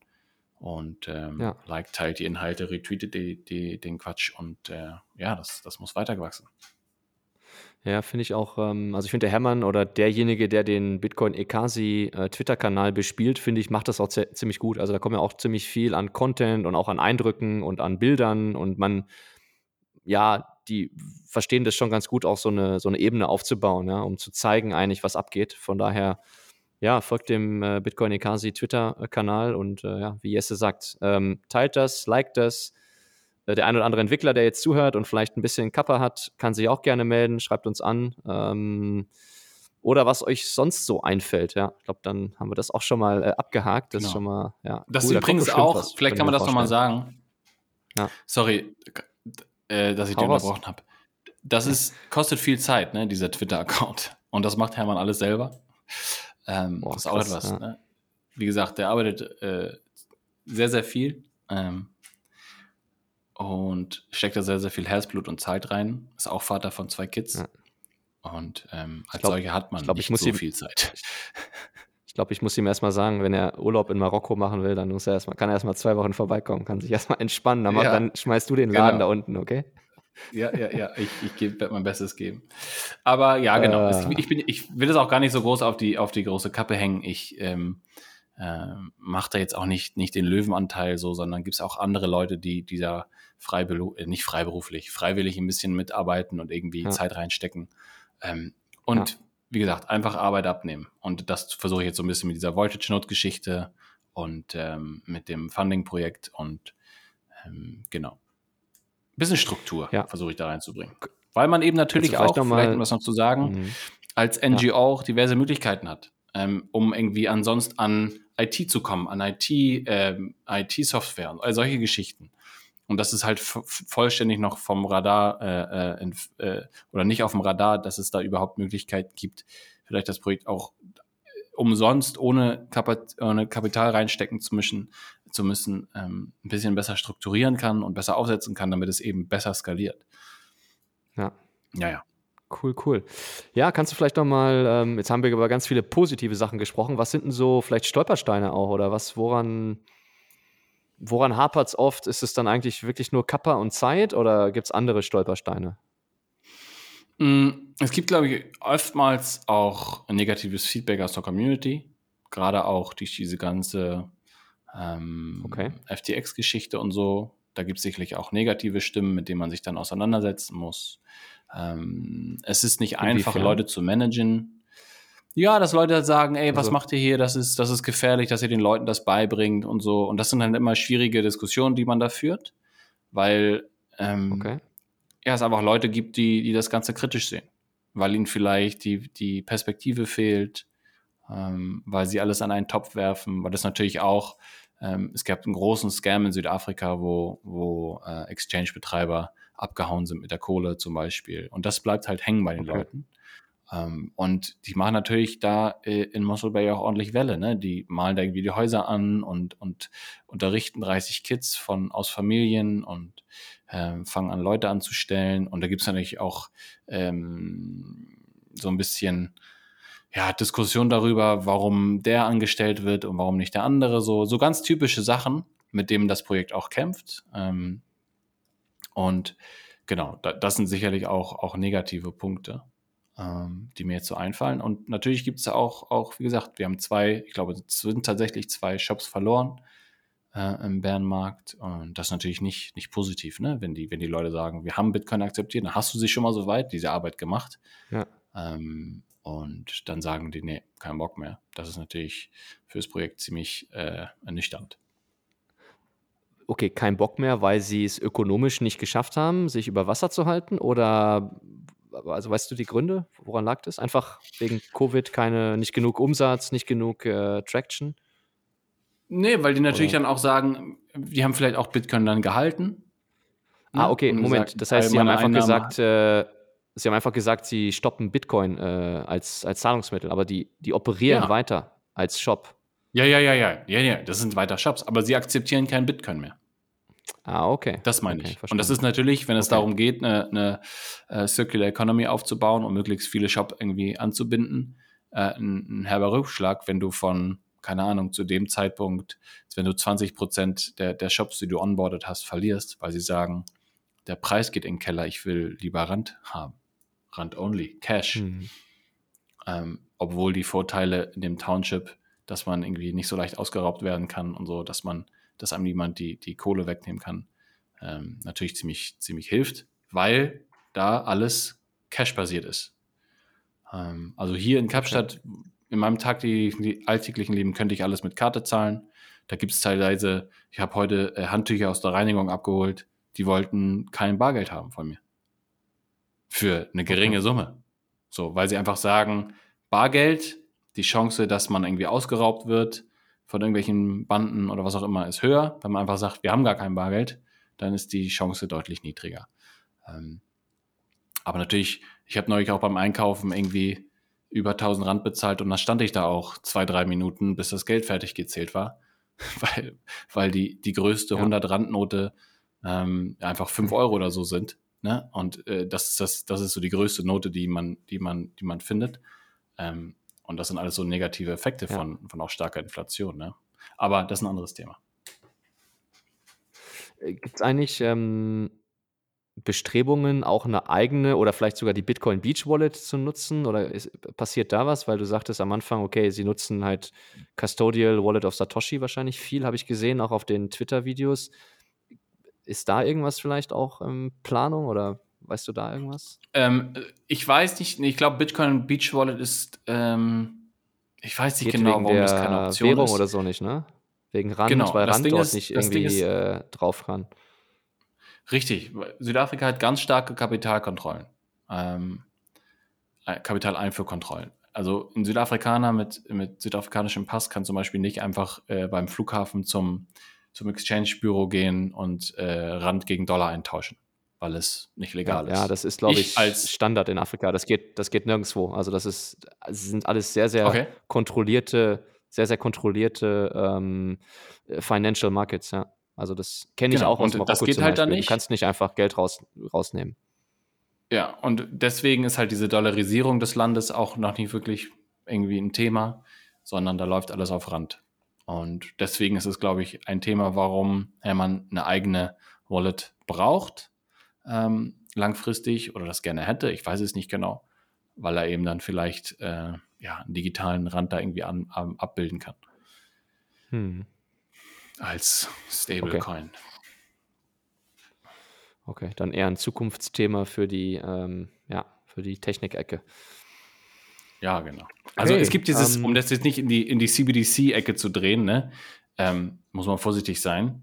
und ähm, ja. liked, teilt die Inhalte, retweetet die, die, den Quatsch und äh, ja, das, das muss weitergewachsen. Ja, finde ich auch, ähm, also ich finde der Hermann oder derjenige, der den Bitcoin Ekasi äh, Twitter-Kanal bespielt, finde ich, macht das auch ziemlich gut. Also da kommt ja auch ziemlich viel an Content und auch an Eindrücken und an Bildern und man, ja, die verstehen das schon ganz gut, auch so eine, so eine Ebene aufzubauen, ja, um zu zeigen eigentlich, was abgeht. Von daher, ja, folgt dem äh, Bitcoin Ekasi Twitter-Kanal und äh, ja, wie Jesse sagt, ähm, teilt das, liked das, der ein oder andere Entwickler, der jetzt zuhört und vielleicht ein bisschen Kappa hat, kann sich auch gerne melden, schreibt uns an. Ähm, oder was euch sonst so einfällt, ja. Ich glaube, dann haben wir das auch schon mal äh, abgehakt. Das genau. ist schon mal, ja. Das cool, übrigens auch, was, vielleicht kann man das nochmal sagen. Ja. Sorry, äh, dass ich Hau dich unterbrochen habe. Das ist, kostet viel Zeit, ne, dieser Twitter-Account. Und das macht Hermann alles selber. Ähm, Boah, das ist auch krass, etwas. Ja. Ne? Wie gesagt, der arbeitet äh, sehr, sehr viel. Ähm, und steckt da sehr, sehr viel Herzblut und Zeit rein. Ist auch Vater von zwei Kids. Ja. Und ähm, als glaub, solche hat man glaub, nicht so ihm, viel Zeit. Ich glaube, ich muss ihm erstmal sagen, wenn er Urlaub in Marokko machen will, dann muss er erstmal, kann er erstmal zwei Wochen vorbeikommen, kann sich erstmal entspannen. Dann, ja, dann schmeißt du den Laden genau. da unten, okay? Ja, ja, ja, ich, ich werde mein Bestes geben. Aber ja, genau. Äh. Ich, bin, ich will das auch gar nicht so groß auf die, auf die große Kappe hängen. Ich ähm, äh, mache da jetzt auch nicht, nicht den Löwenanteil so, sondern gibt es auch andere Leute, die dieser freiberuf, äh, nicht freiberuflich, freiwillig ein bisschen mitarbeiten und irgendwie ja. Zeit reinstecken. Ähm, und ja. wie gesagt, einfach Arbeit abnehmen. Und das versuche ich jetzt so ein bisschen mit dieser Voltage Note Geschichte und ähm, mit dem Funding-Projekt und ähm, genau. Ein bisschen Struktur ja. versuche ich da reinzubringen. Weil man eben natürlich auch, vielleicht um das noch zu sagen, mhm. als NGO auch diverse Möglichkeiten hat, ähm, um irgendwie ansonsten an IT zu kommen, an IT, ähm, IT-Software und all solche Geschichten. Und das ist halt vollständig noch vom Radar äh, äh, äh, oder nicht auf dem Radar, dass es da überhaupt Möglichkeiten gibt, vielleicht das Projekt auch umsonst ohne, Kapit ohne Kapital reinstecken zu müssen, zu müssen ähm, ein bisschen besser strukturieren kann und besser aufsetzen kann, damit es eben besser skaliert. Ja. Ja, ja. Cool, cool. Ja, kannst du vielleicht noch mal, ähm, jetzt haben wir über ganz viele positive Sachen gesprochen. Was sind denn so vielleicht Stolpersteine auch oder was, woran woran hapert es oft? Ist es dann eigentlich wirklich nur Kappa und Zeit oder gibt es andere Stolpersteine? Mm, es gibt, glaube ich, oftmals auch negatives Feedback aus der Community, gerade auch durch diese ganze ähm, okay. FTX-Geschichte und so. Da gibt es sicherlich auch negative Stimmen, mit denen man sich dann auseinandersetzen muss. Ähm, es ist nicht einfach, Leute zu managen. Ja, dass Leute halt sagen, ey, was also. macht ihr hier? Das ist, das ist gefährlich, dass ihr den Leuten das beibringt und so. Und das sind dann immer schwierige Diskussionen, die man da führt, weil ähm, okay. ja, es einfach Leute gibt, die, die das Ganze kritisch sehen, weil ihnen vielleicht die, die Perspektive fehlt, ähm, weil sie alles an einen Topf werfen, weil das natürlich auch, ähm, es gab einen großen Scam in Südafrika, wo, wo äh, Exchange-Betreiber abgehauen sind mit der Kohle zum Beispiel. Und das bleibt halt hängen bei den okay. Leuten. Ähm, und die machen natürlich da äh, in Mossel Bay auch ordentlich Welle. Ne? Die malen da irgendwie die Häuser an und, und unterrichten 30 Kids von, aus Familien und äh, fangen an, Leute anzustellen. Und da gibt es natürlich auch ähm, so ein bisschen ja, Diskussion darüber, warum der angestellt wird und warum nicht der andere. So, so ganz typische Sachen, mit denen das Projekt auch kämpft. Ähm, und genau, da, das sind sicherlich auch, auch negative Punkte ähm, die mir jetzt so einfallen. Und natürlich gibt es auch, auch, wie gesagt, wir haben zwei, ich glaube, es sind tatsächlich zwei Shops verloren äh, im Bärenmarkt. Und das ist natürlich nicht, nicht positiv, ne? Wenn die, wenn die Leute sagen, wir haben Bitcoin akzeptiert, dann hast du sie schon mal so weit, diese Arbeit gemacht. Ja. Ähm, und dann sagen die, nee, kein Bock mehr. Das ist natürlich fürs Projekt ziemlich äh, ernüchternd. Okay, kein Bock mehr, weil sie es ökonomisch nicht geschafft haben, sich über Wasser zu halten? Oder, also weißt du die Gründe? Woran lag das? Einfach wegen Covid keine, nicht genug Umsatz, nicht genug äh, Traction? Nee, weil die natürlich Oder? dann auch sagen, die haben vielleicht auch Bitcoin dann gehalten. Ah, ne? okay, Moment. Gesagt, das heißt, sie haben einfach Einnahme gesagt, äh, sie haben einfach gesagt, sie stoppen Bitcoin äh, als, als Zahlungsmittel, aber die, die operieren ja. weiter als Shop. Ja, ja, ja, ja, ja, ja, das sind weiter Shops, aber sie akzeptieren keinen Bitcoin mehr. Ah, okay. Das meine okay, ich. Verstanden. Und das ist natürlich, wenn es okay. darum geht, eine, eine uh, Circular Economy aufzubauen und möglichst viele Shop irgendwie anzubinden, uh, ein, ein herber Rückschlag, wenn du von, keine Ahnung, zu dem Zeitpunkt, wenn du 20 Prozent der, der Shops, die du onboardet hast, verlierst, weil sie sagen, der Preis geht in den Keller, ich will lieber Rand haben. Rand only, Cash. Mhm. Ähm, obwohl die Vorteile in dem Township, dass man irgendwie nicht so leicht ausgeraubt werden kann und so, dass man, dass einem niemand die, die Kohle wegnehmen kann, ähm, natürlich ziemlich, ziemlich hilft, weil da alles Cash-basiert ist. Ähm, also hier in Kapstadt, okay. in meinem tagtäglichen, alltäglichen Leben könnte ich alles mit Karte zahlen. Da gibt es teilweise, ich habe heute äh, Handtücher aus der Reinigung abgeholt, die wollten kein Bargeld haben von mir. Für eine geringe okay. Summe. So, weil sie einfach sagen, Bargeld, die Chance, dass man irgendwie ausgeraubt wird von irgendwelchen Banden oder was auch immer, ist höher. Wenn man einfach sagt, wir haben gar kein Bargeld, dann ist die Chance deutlich niedriger. Ähm, aber natürlich, ich habe neulich auch beim Einkaufen irgendwie über 1000 Rand bezahlt und dann stand ich da auch zwei, drei Minuten, bis das Geld fertig gezählt war, weil, weil die, die größte ja. 100 Randnote ähm, einfach fünf Euro oder so sind. Ne? Und äh, das, ist das, das ist so die größte Note, die man, die man, die man findet. Ähm, und das sind alles so negative Effekte ja. von, von auch starker Inflation. Ne? Aber das ist ein anderes Thema. Äh, Gibt es eigentlich ähm, Bestrebungen, auch eine eigene oder vielleicht sogar die Bitcoin Beach Wallet zu nutzen? Oder ist, passiert da was? Weil du sagtest am Anfang, okay, sie nutzen halt Custodial Wallet of Satoshi wahrscheinlich viel, habe ich gesehen, auch auf den Twitter-Videos. Ist da irgendwas vielleicht auch in Planung oder weißt du da irgendwas? Ähm, ich weiß nicht, ich glaube, Bitcoin Beach Wallet ist, ähm, ich weiß nicht Geht genau, warum das keine Option Währung ist. oder so nicht, ne? Wegen Rand, genau, weil Rand Ding dort ist, nicht irgendwie ist, äh, drauf kann. Richtig. Südafrika hat ganz starke Kapitalkontrollen. Ähm, äh, Kapitaleinfuhrkontrollen. Also ein Südafrikaner mit, mit südafrikanischem Pass kann zum Beispiel nicht einfach äh, beim Flughafen zum zum Exchange-Büro gehen und äh, Rand gegen Dollar eintauschen, weil es nicht legal ja, ist. Ja, das ist, glaube ich, ich, als Standard in Afrika. Das geht, das geht nirgendwo. Also das ist, das sind alles sehr, sehr okay. kontrollierte, sehr, sehr kontrollierte ähm, Financial Markets, ja. Also das kenne ich genau. auch aus und Marokko das geht halt Beispiel. nicht. Du kannst nicht einfach Geld raus, rausnehmen. Ja, und deswegen ist halt diese Dollarisierung des Landes auch noch nicht wirklich irgendwie ein Thema, sondern da läuft alles auf Rand. Und deswegen ist es, glaube ich, ein Thema, warum Hermann eine eigene Wallet braucht, ähm, langfristig oder das gerne hätte. Ich weiß es nicht genau, weil er eben dann vielleicht äh, ja, einen digitalen Rand da irgendwie an, an, abbilden kann. Hm. Als Stablecoin. Okay. okay. dann eher ein Zukunftsthema für die, ähm, ja, für die Technikecke. Ja, genau. Also okay, es gibt dieses, um ähm, das jetzt nicht in die, in die CBDC-Ecke zu drehen, ne, ähm, muss man vorsichtig sein.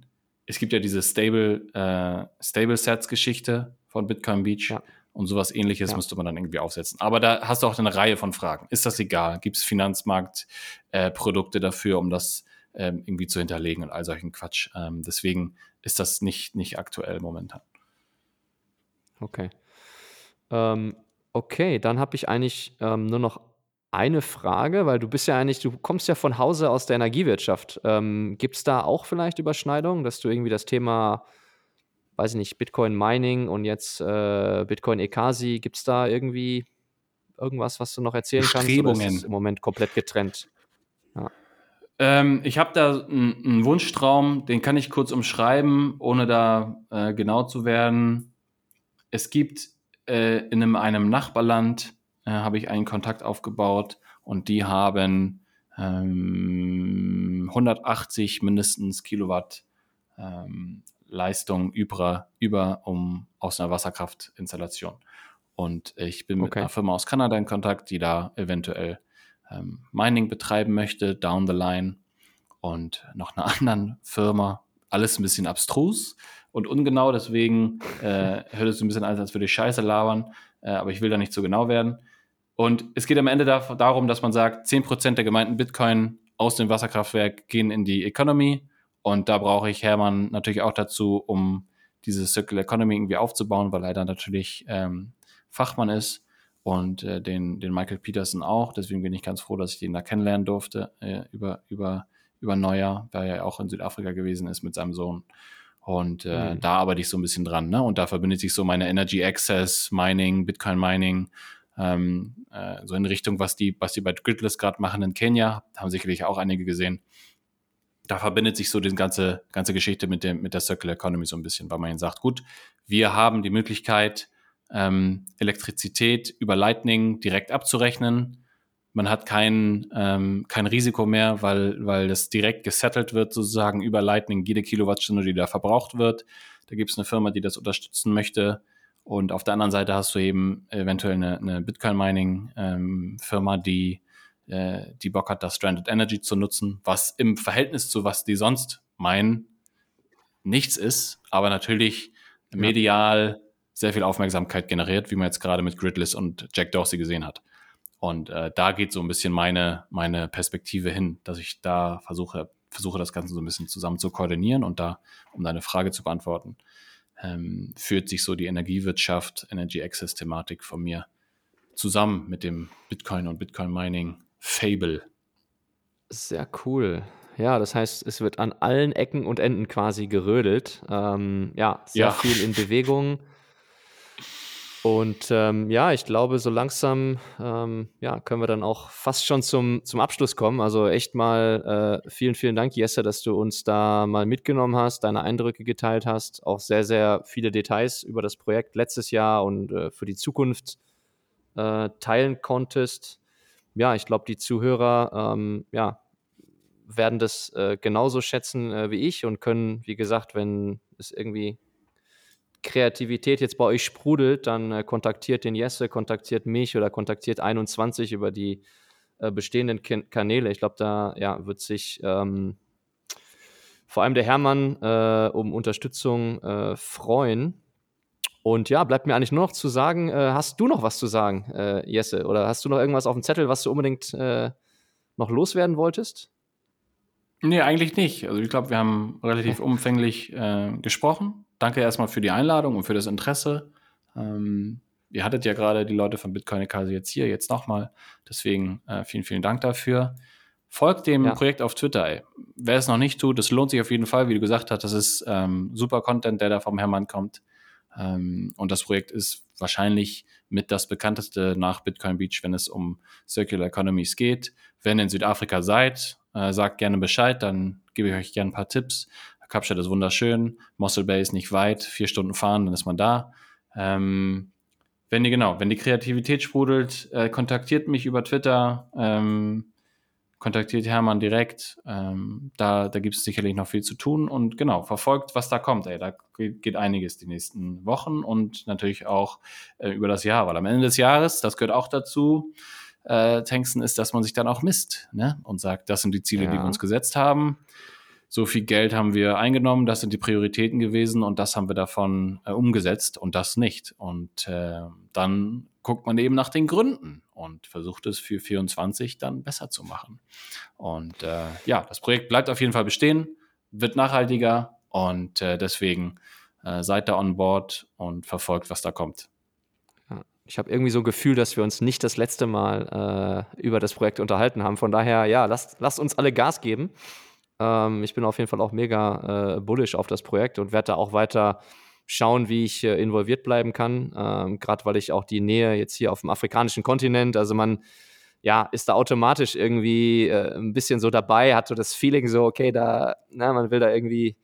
Es gibt ja diese Stable, äh, Stable Sets-Geschichte von Bitcoin Beach. Ja. Und sowas ähnliches ja. müsste man dann irgendwie aufsetzen. Aber da hast du auch eine Reihe von Fragen. Ist das egal? Gibt es Finanzmarktprodukte äh, dafür, um das ähm, irgendwie zu hinterlegen und all solchen Quatsch? Ähm, deswegen ist das nicht, nicht aktuell momentan. Okay. Ähm, okay, dann habe ich eigentlich ähm, nur noch eine Frage, weil du bist ja eigentlich, du kommst ja von Hause aus der Energiewirtschaft. Ähm, Gibt es da auch vielleicht Überschneidungen, dass du irgendwie das Thema, weiß ich nicht, Bitcoin Mining und jetzt äh, Bitcoin Ekasi, gibt es da irgendwie irgendwas, was du noch erzählen kannst? Oder ist es im Moment komplett getrennt? Ja. Ähm, ich habe da einen Wunschtraum, den kann ich kurz umschreiben, ohne da äh, genau zu werden. Es gibt äh, in einem, einem Nachbarland äh, habe ich einen Kontakt aufgebaut und die haben ähm, 180 mindestens Kilowatt ähm, Leistung über, über um aus einer Wasserkraftinstallation. Und ich bin mit einer Firma aus Kanada in Kontakt, die da eventuell ähm, Mining betreiben möchte, down the line. Und noch einer anderen Firma. Alles ein bisschen abstrus und ungenau, deswegen äh, hört es ein bisschen an, als würde ich Scheiße labern, äh, aber ich will da nicht so genau werden. Und es geht am Ende da, darum, dass man sagt, 10% der gemeinten Bitcoin aus dem Wasserkraftwerk gehen in die Economy. Und da brauche ich Hermann natürlich auch dazu, um diese Circular Economy irgendwie aufzubauen, weil er da natürlich ähm, Fachmann ist und äh, den, den Michael Peterson auch. Deswegen bin ich ganz froh, dass ich den da kennenlernen durfte äh, über, über, über Neujahr, weil er ja auch in Südafrika gewesen ist mit seinem Sohn. Und äh, mhm. da arbeite ich so ein bisschen dran. Ne? Und da verbindet sich so meine Energy Access, Mining, Bitcoin Mining, ähm, äh, so in Richtung, was die, was die bei Gridless gerade machen in Kenia, haben sicherlich auch einige gesehen. Da verbindet sich so die ganze, ganze Geschichte mit, dem, mit der Circular Economy so ein bisschen, weil man sagt, gut, wir haben die Möglichkeit, ähm, Elektrizität über Lightning direkt abzurechnen. Man hat kein, ähm, kein Risiko mehr, weil, weil das direkt gesettelt wird, sozusagen über Lightning, jede Kilowattstunde, die da verbraucht wird. Da gibt es eine Firma, die das unterstützen möchte. Und auf der anderen Seite hast du eben eventuell eine, eine Bitcoin-Mining-Firma, ähm, die, äh, die Bock hat, das Stranded Energy zu nutzen, was im Verhältnis zu was die sonst meinen, nichts ist, aber natürlich medial sehr viel Aufmerksamkeit generiert, wie man jetzt gerade mit Gridless und Jack Dorsey gesehen hat. Und äh, da geht so ein bisschen meine, meine Perspektive hin, dass ich da versuche, versuche das Ganze so ein bisschen zusammen zu koordinieren und da, um deine Frage zu beantworten, ähm, führt sich so die Energiewirtschaft, Energy Access Thematik von mir zusammen mit dem Bitcoin und Bitcoin Mining Fable. Sehr cool. Ja, das heißt, es wird an allen Ecken und Enden quasi gerödelt. Ähm, ja, sehr ja. viel in Bewegung. Und ähm, ja, ich glaube, so langsam ähm, ja, können wir dann auch fast schon zum, zum Abschluss kommen. Also echt mal äh, vielen, vielen Dank, Jesse, dass du uns da mal mitgenommen hast, deine Eindrücke geteilt hast, auch sehr, sehr viele Details über das Projekt letztes Jahr und äh, für die Zukunft äh, teilen konntest. Ja, ich glaube, die Zuhörer ähm, ja, werden das äh, genauso schätzen äh, wie ich und können, wie gesagt, wenn es irgendwie Kreativität jetzt bei euch sprudelt, dann äh, kontaktiert den Jesse, kontaktiert mich oder kontaktiert 21 über die äh, bestehenden Ken Kanäle. Ich glaube, da ja, wird sich ähm, vor allem der Hermann äh, um Unterstützung äh, freuen. Und ja, bleibt mir eigentlich nur noch zu sagen, äh, hast du noch was zu sagen, äh, Jesse? Oder hast du noch irgendwas auf dem Zettel, was du unbedingt noch loswerden wolltest? Nee, eigentlich nicht. Also ich glaube, wir haben relativ umfänglich gesprochen danke erstmal für die Einladung und für das Interesse. Ähm, ihr hattet ja gerade die Leute von Bitcoin Kase jetzt hier, jetzt nochmal. Deswegen äh, vielen, vielen Dank dafür. Folgt dem ja. Projekt auf Twitter. Ey. Wer es noch nicht tut, das lohnt sich auf jeden Fall. Wie du gesagt hast, das ist ähm, super Content, der da vom Hermann kommt. Ähm, und das Projekt ist wahrscheinlich mit das bekannteste nach Bitcoin Beach, wenn es um Circular Economies geht. Wenn ihr in Südafrika seid, äh, sagt gerne Bescheid, dann gebe ich euch gerne ein paar Tipps. Kapstadt ist wunderschön, Mossel Bay ist nicht weit, vier Stunden fahren, dann ist man da. Ähm, wenn die, genau, wenn die Kreativität sprudelt, äh, kontaktiert mich über Twitter, ähm, kontaktiert Hermann direkt. Ähm, da da gibt es sicherlich noch viel zu tun und genau, verfolgt, was da kommt. Ey, da geht, einiges die nächsten Wochen und natürlich auch äh, über das Jahr, weil am Ende des Jahres, das gehört auch dazu, äh, Tanksten ist, dass man sich dann auch misst ne? und sagt, das sind die Ziele, ja. die wir uns gesetzt haben so viel Geld haben wir eingenommen, das sind die Prioritäten gewesen und das haben wir davon äh, umgesetzt und das nicht. Und äh, dann guckt man eben nach den Gründen und versucht es für 24 dann besser zu machen. Und äh, ja, das Projekt bleibt auf jeden Fall bestehen, wird nachhaltiger und äh, deswegen äh, seid da on board und verfolgt, was da kommt. Ich habe irgendwie so ein Gefühl, dass wir uns nicht das letzte Mal äh, über das Projekt unterhalten haben. Von daher, ja, lasst, lasst uns alle Gas geben. Ähm, ich bin auf jeden Fall auch mega äh, bullish auf das Projekt und werde da auch weiter schauen, wie ich äh, involviert bleiben kann. Ähm, Gerade weil ich auch die Nähe jetzt hier auf dem afrikanischen Kontinent, also man ja, ist da automatisch irgendwie äh, ein bisschen so dabei, hat so das Feeling so, okay, da, na, man will da irgendwie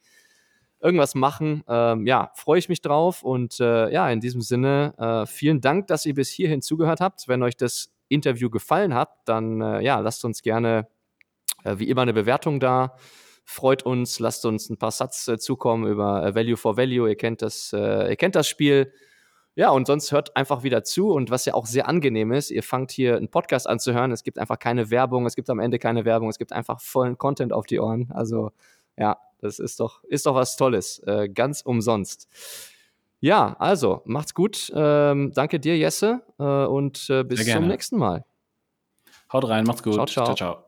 irgendwas machen. Ähm, ja, freue ich mich drauf und äh, ja, in diesem Sinne, äh, vielen Dank, dass ihr bis hierhin zugehört habt. Wenn euch das Interview gefallen hat, dann äh, ja, lasst uns gerne wie immer eine Bewertung da. Freut uns, lasst uns ein paar Satz äh, zukommen über äh, Value for Value. Ihr kennt das, ihr kennt das Spiel. Ja, und sonst hört einfach wieder zu. Und was ja auch sehr angenehm ist, ihr fangt hier einen Podcast anzuhören. Es gibt einfach keine Werbung, es gibt am Ende keine Werbung, es gibt einfach vollen Content auf die Ohren. Also ja, das ist doch, ist doch was Tolles. Äh, ganz umsonst. Ja, also macht's gut. Ähm, danke dir, Jesse, äh, und äh, bis zum nächsten Mal. Haut rein, macht's gut. Ciao, ciao. ciao, ciao.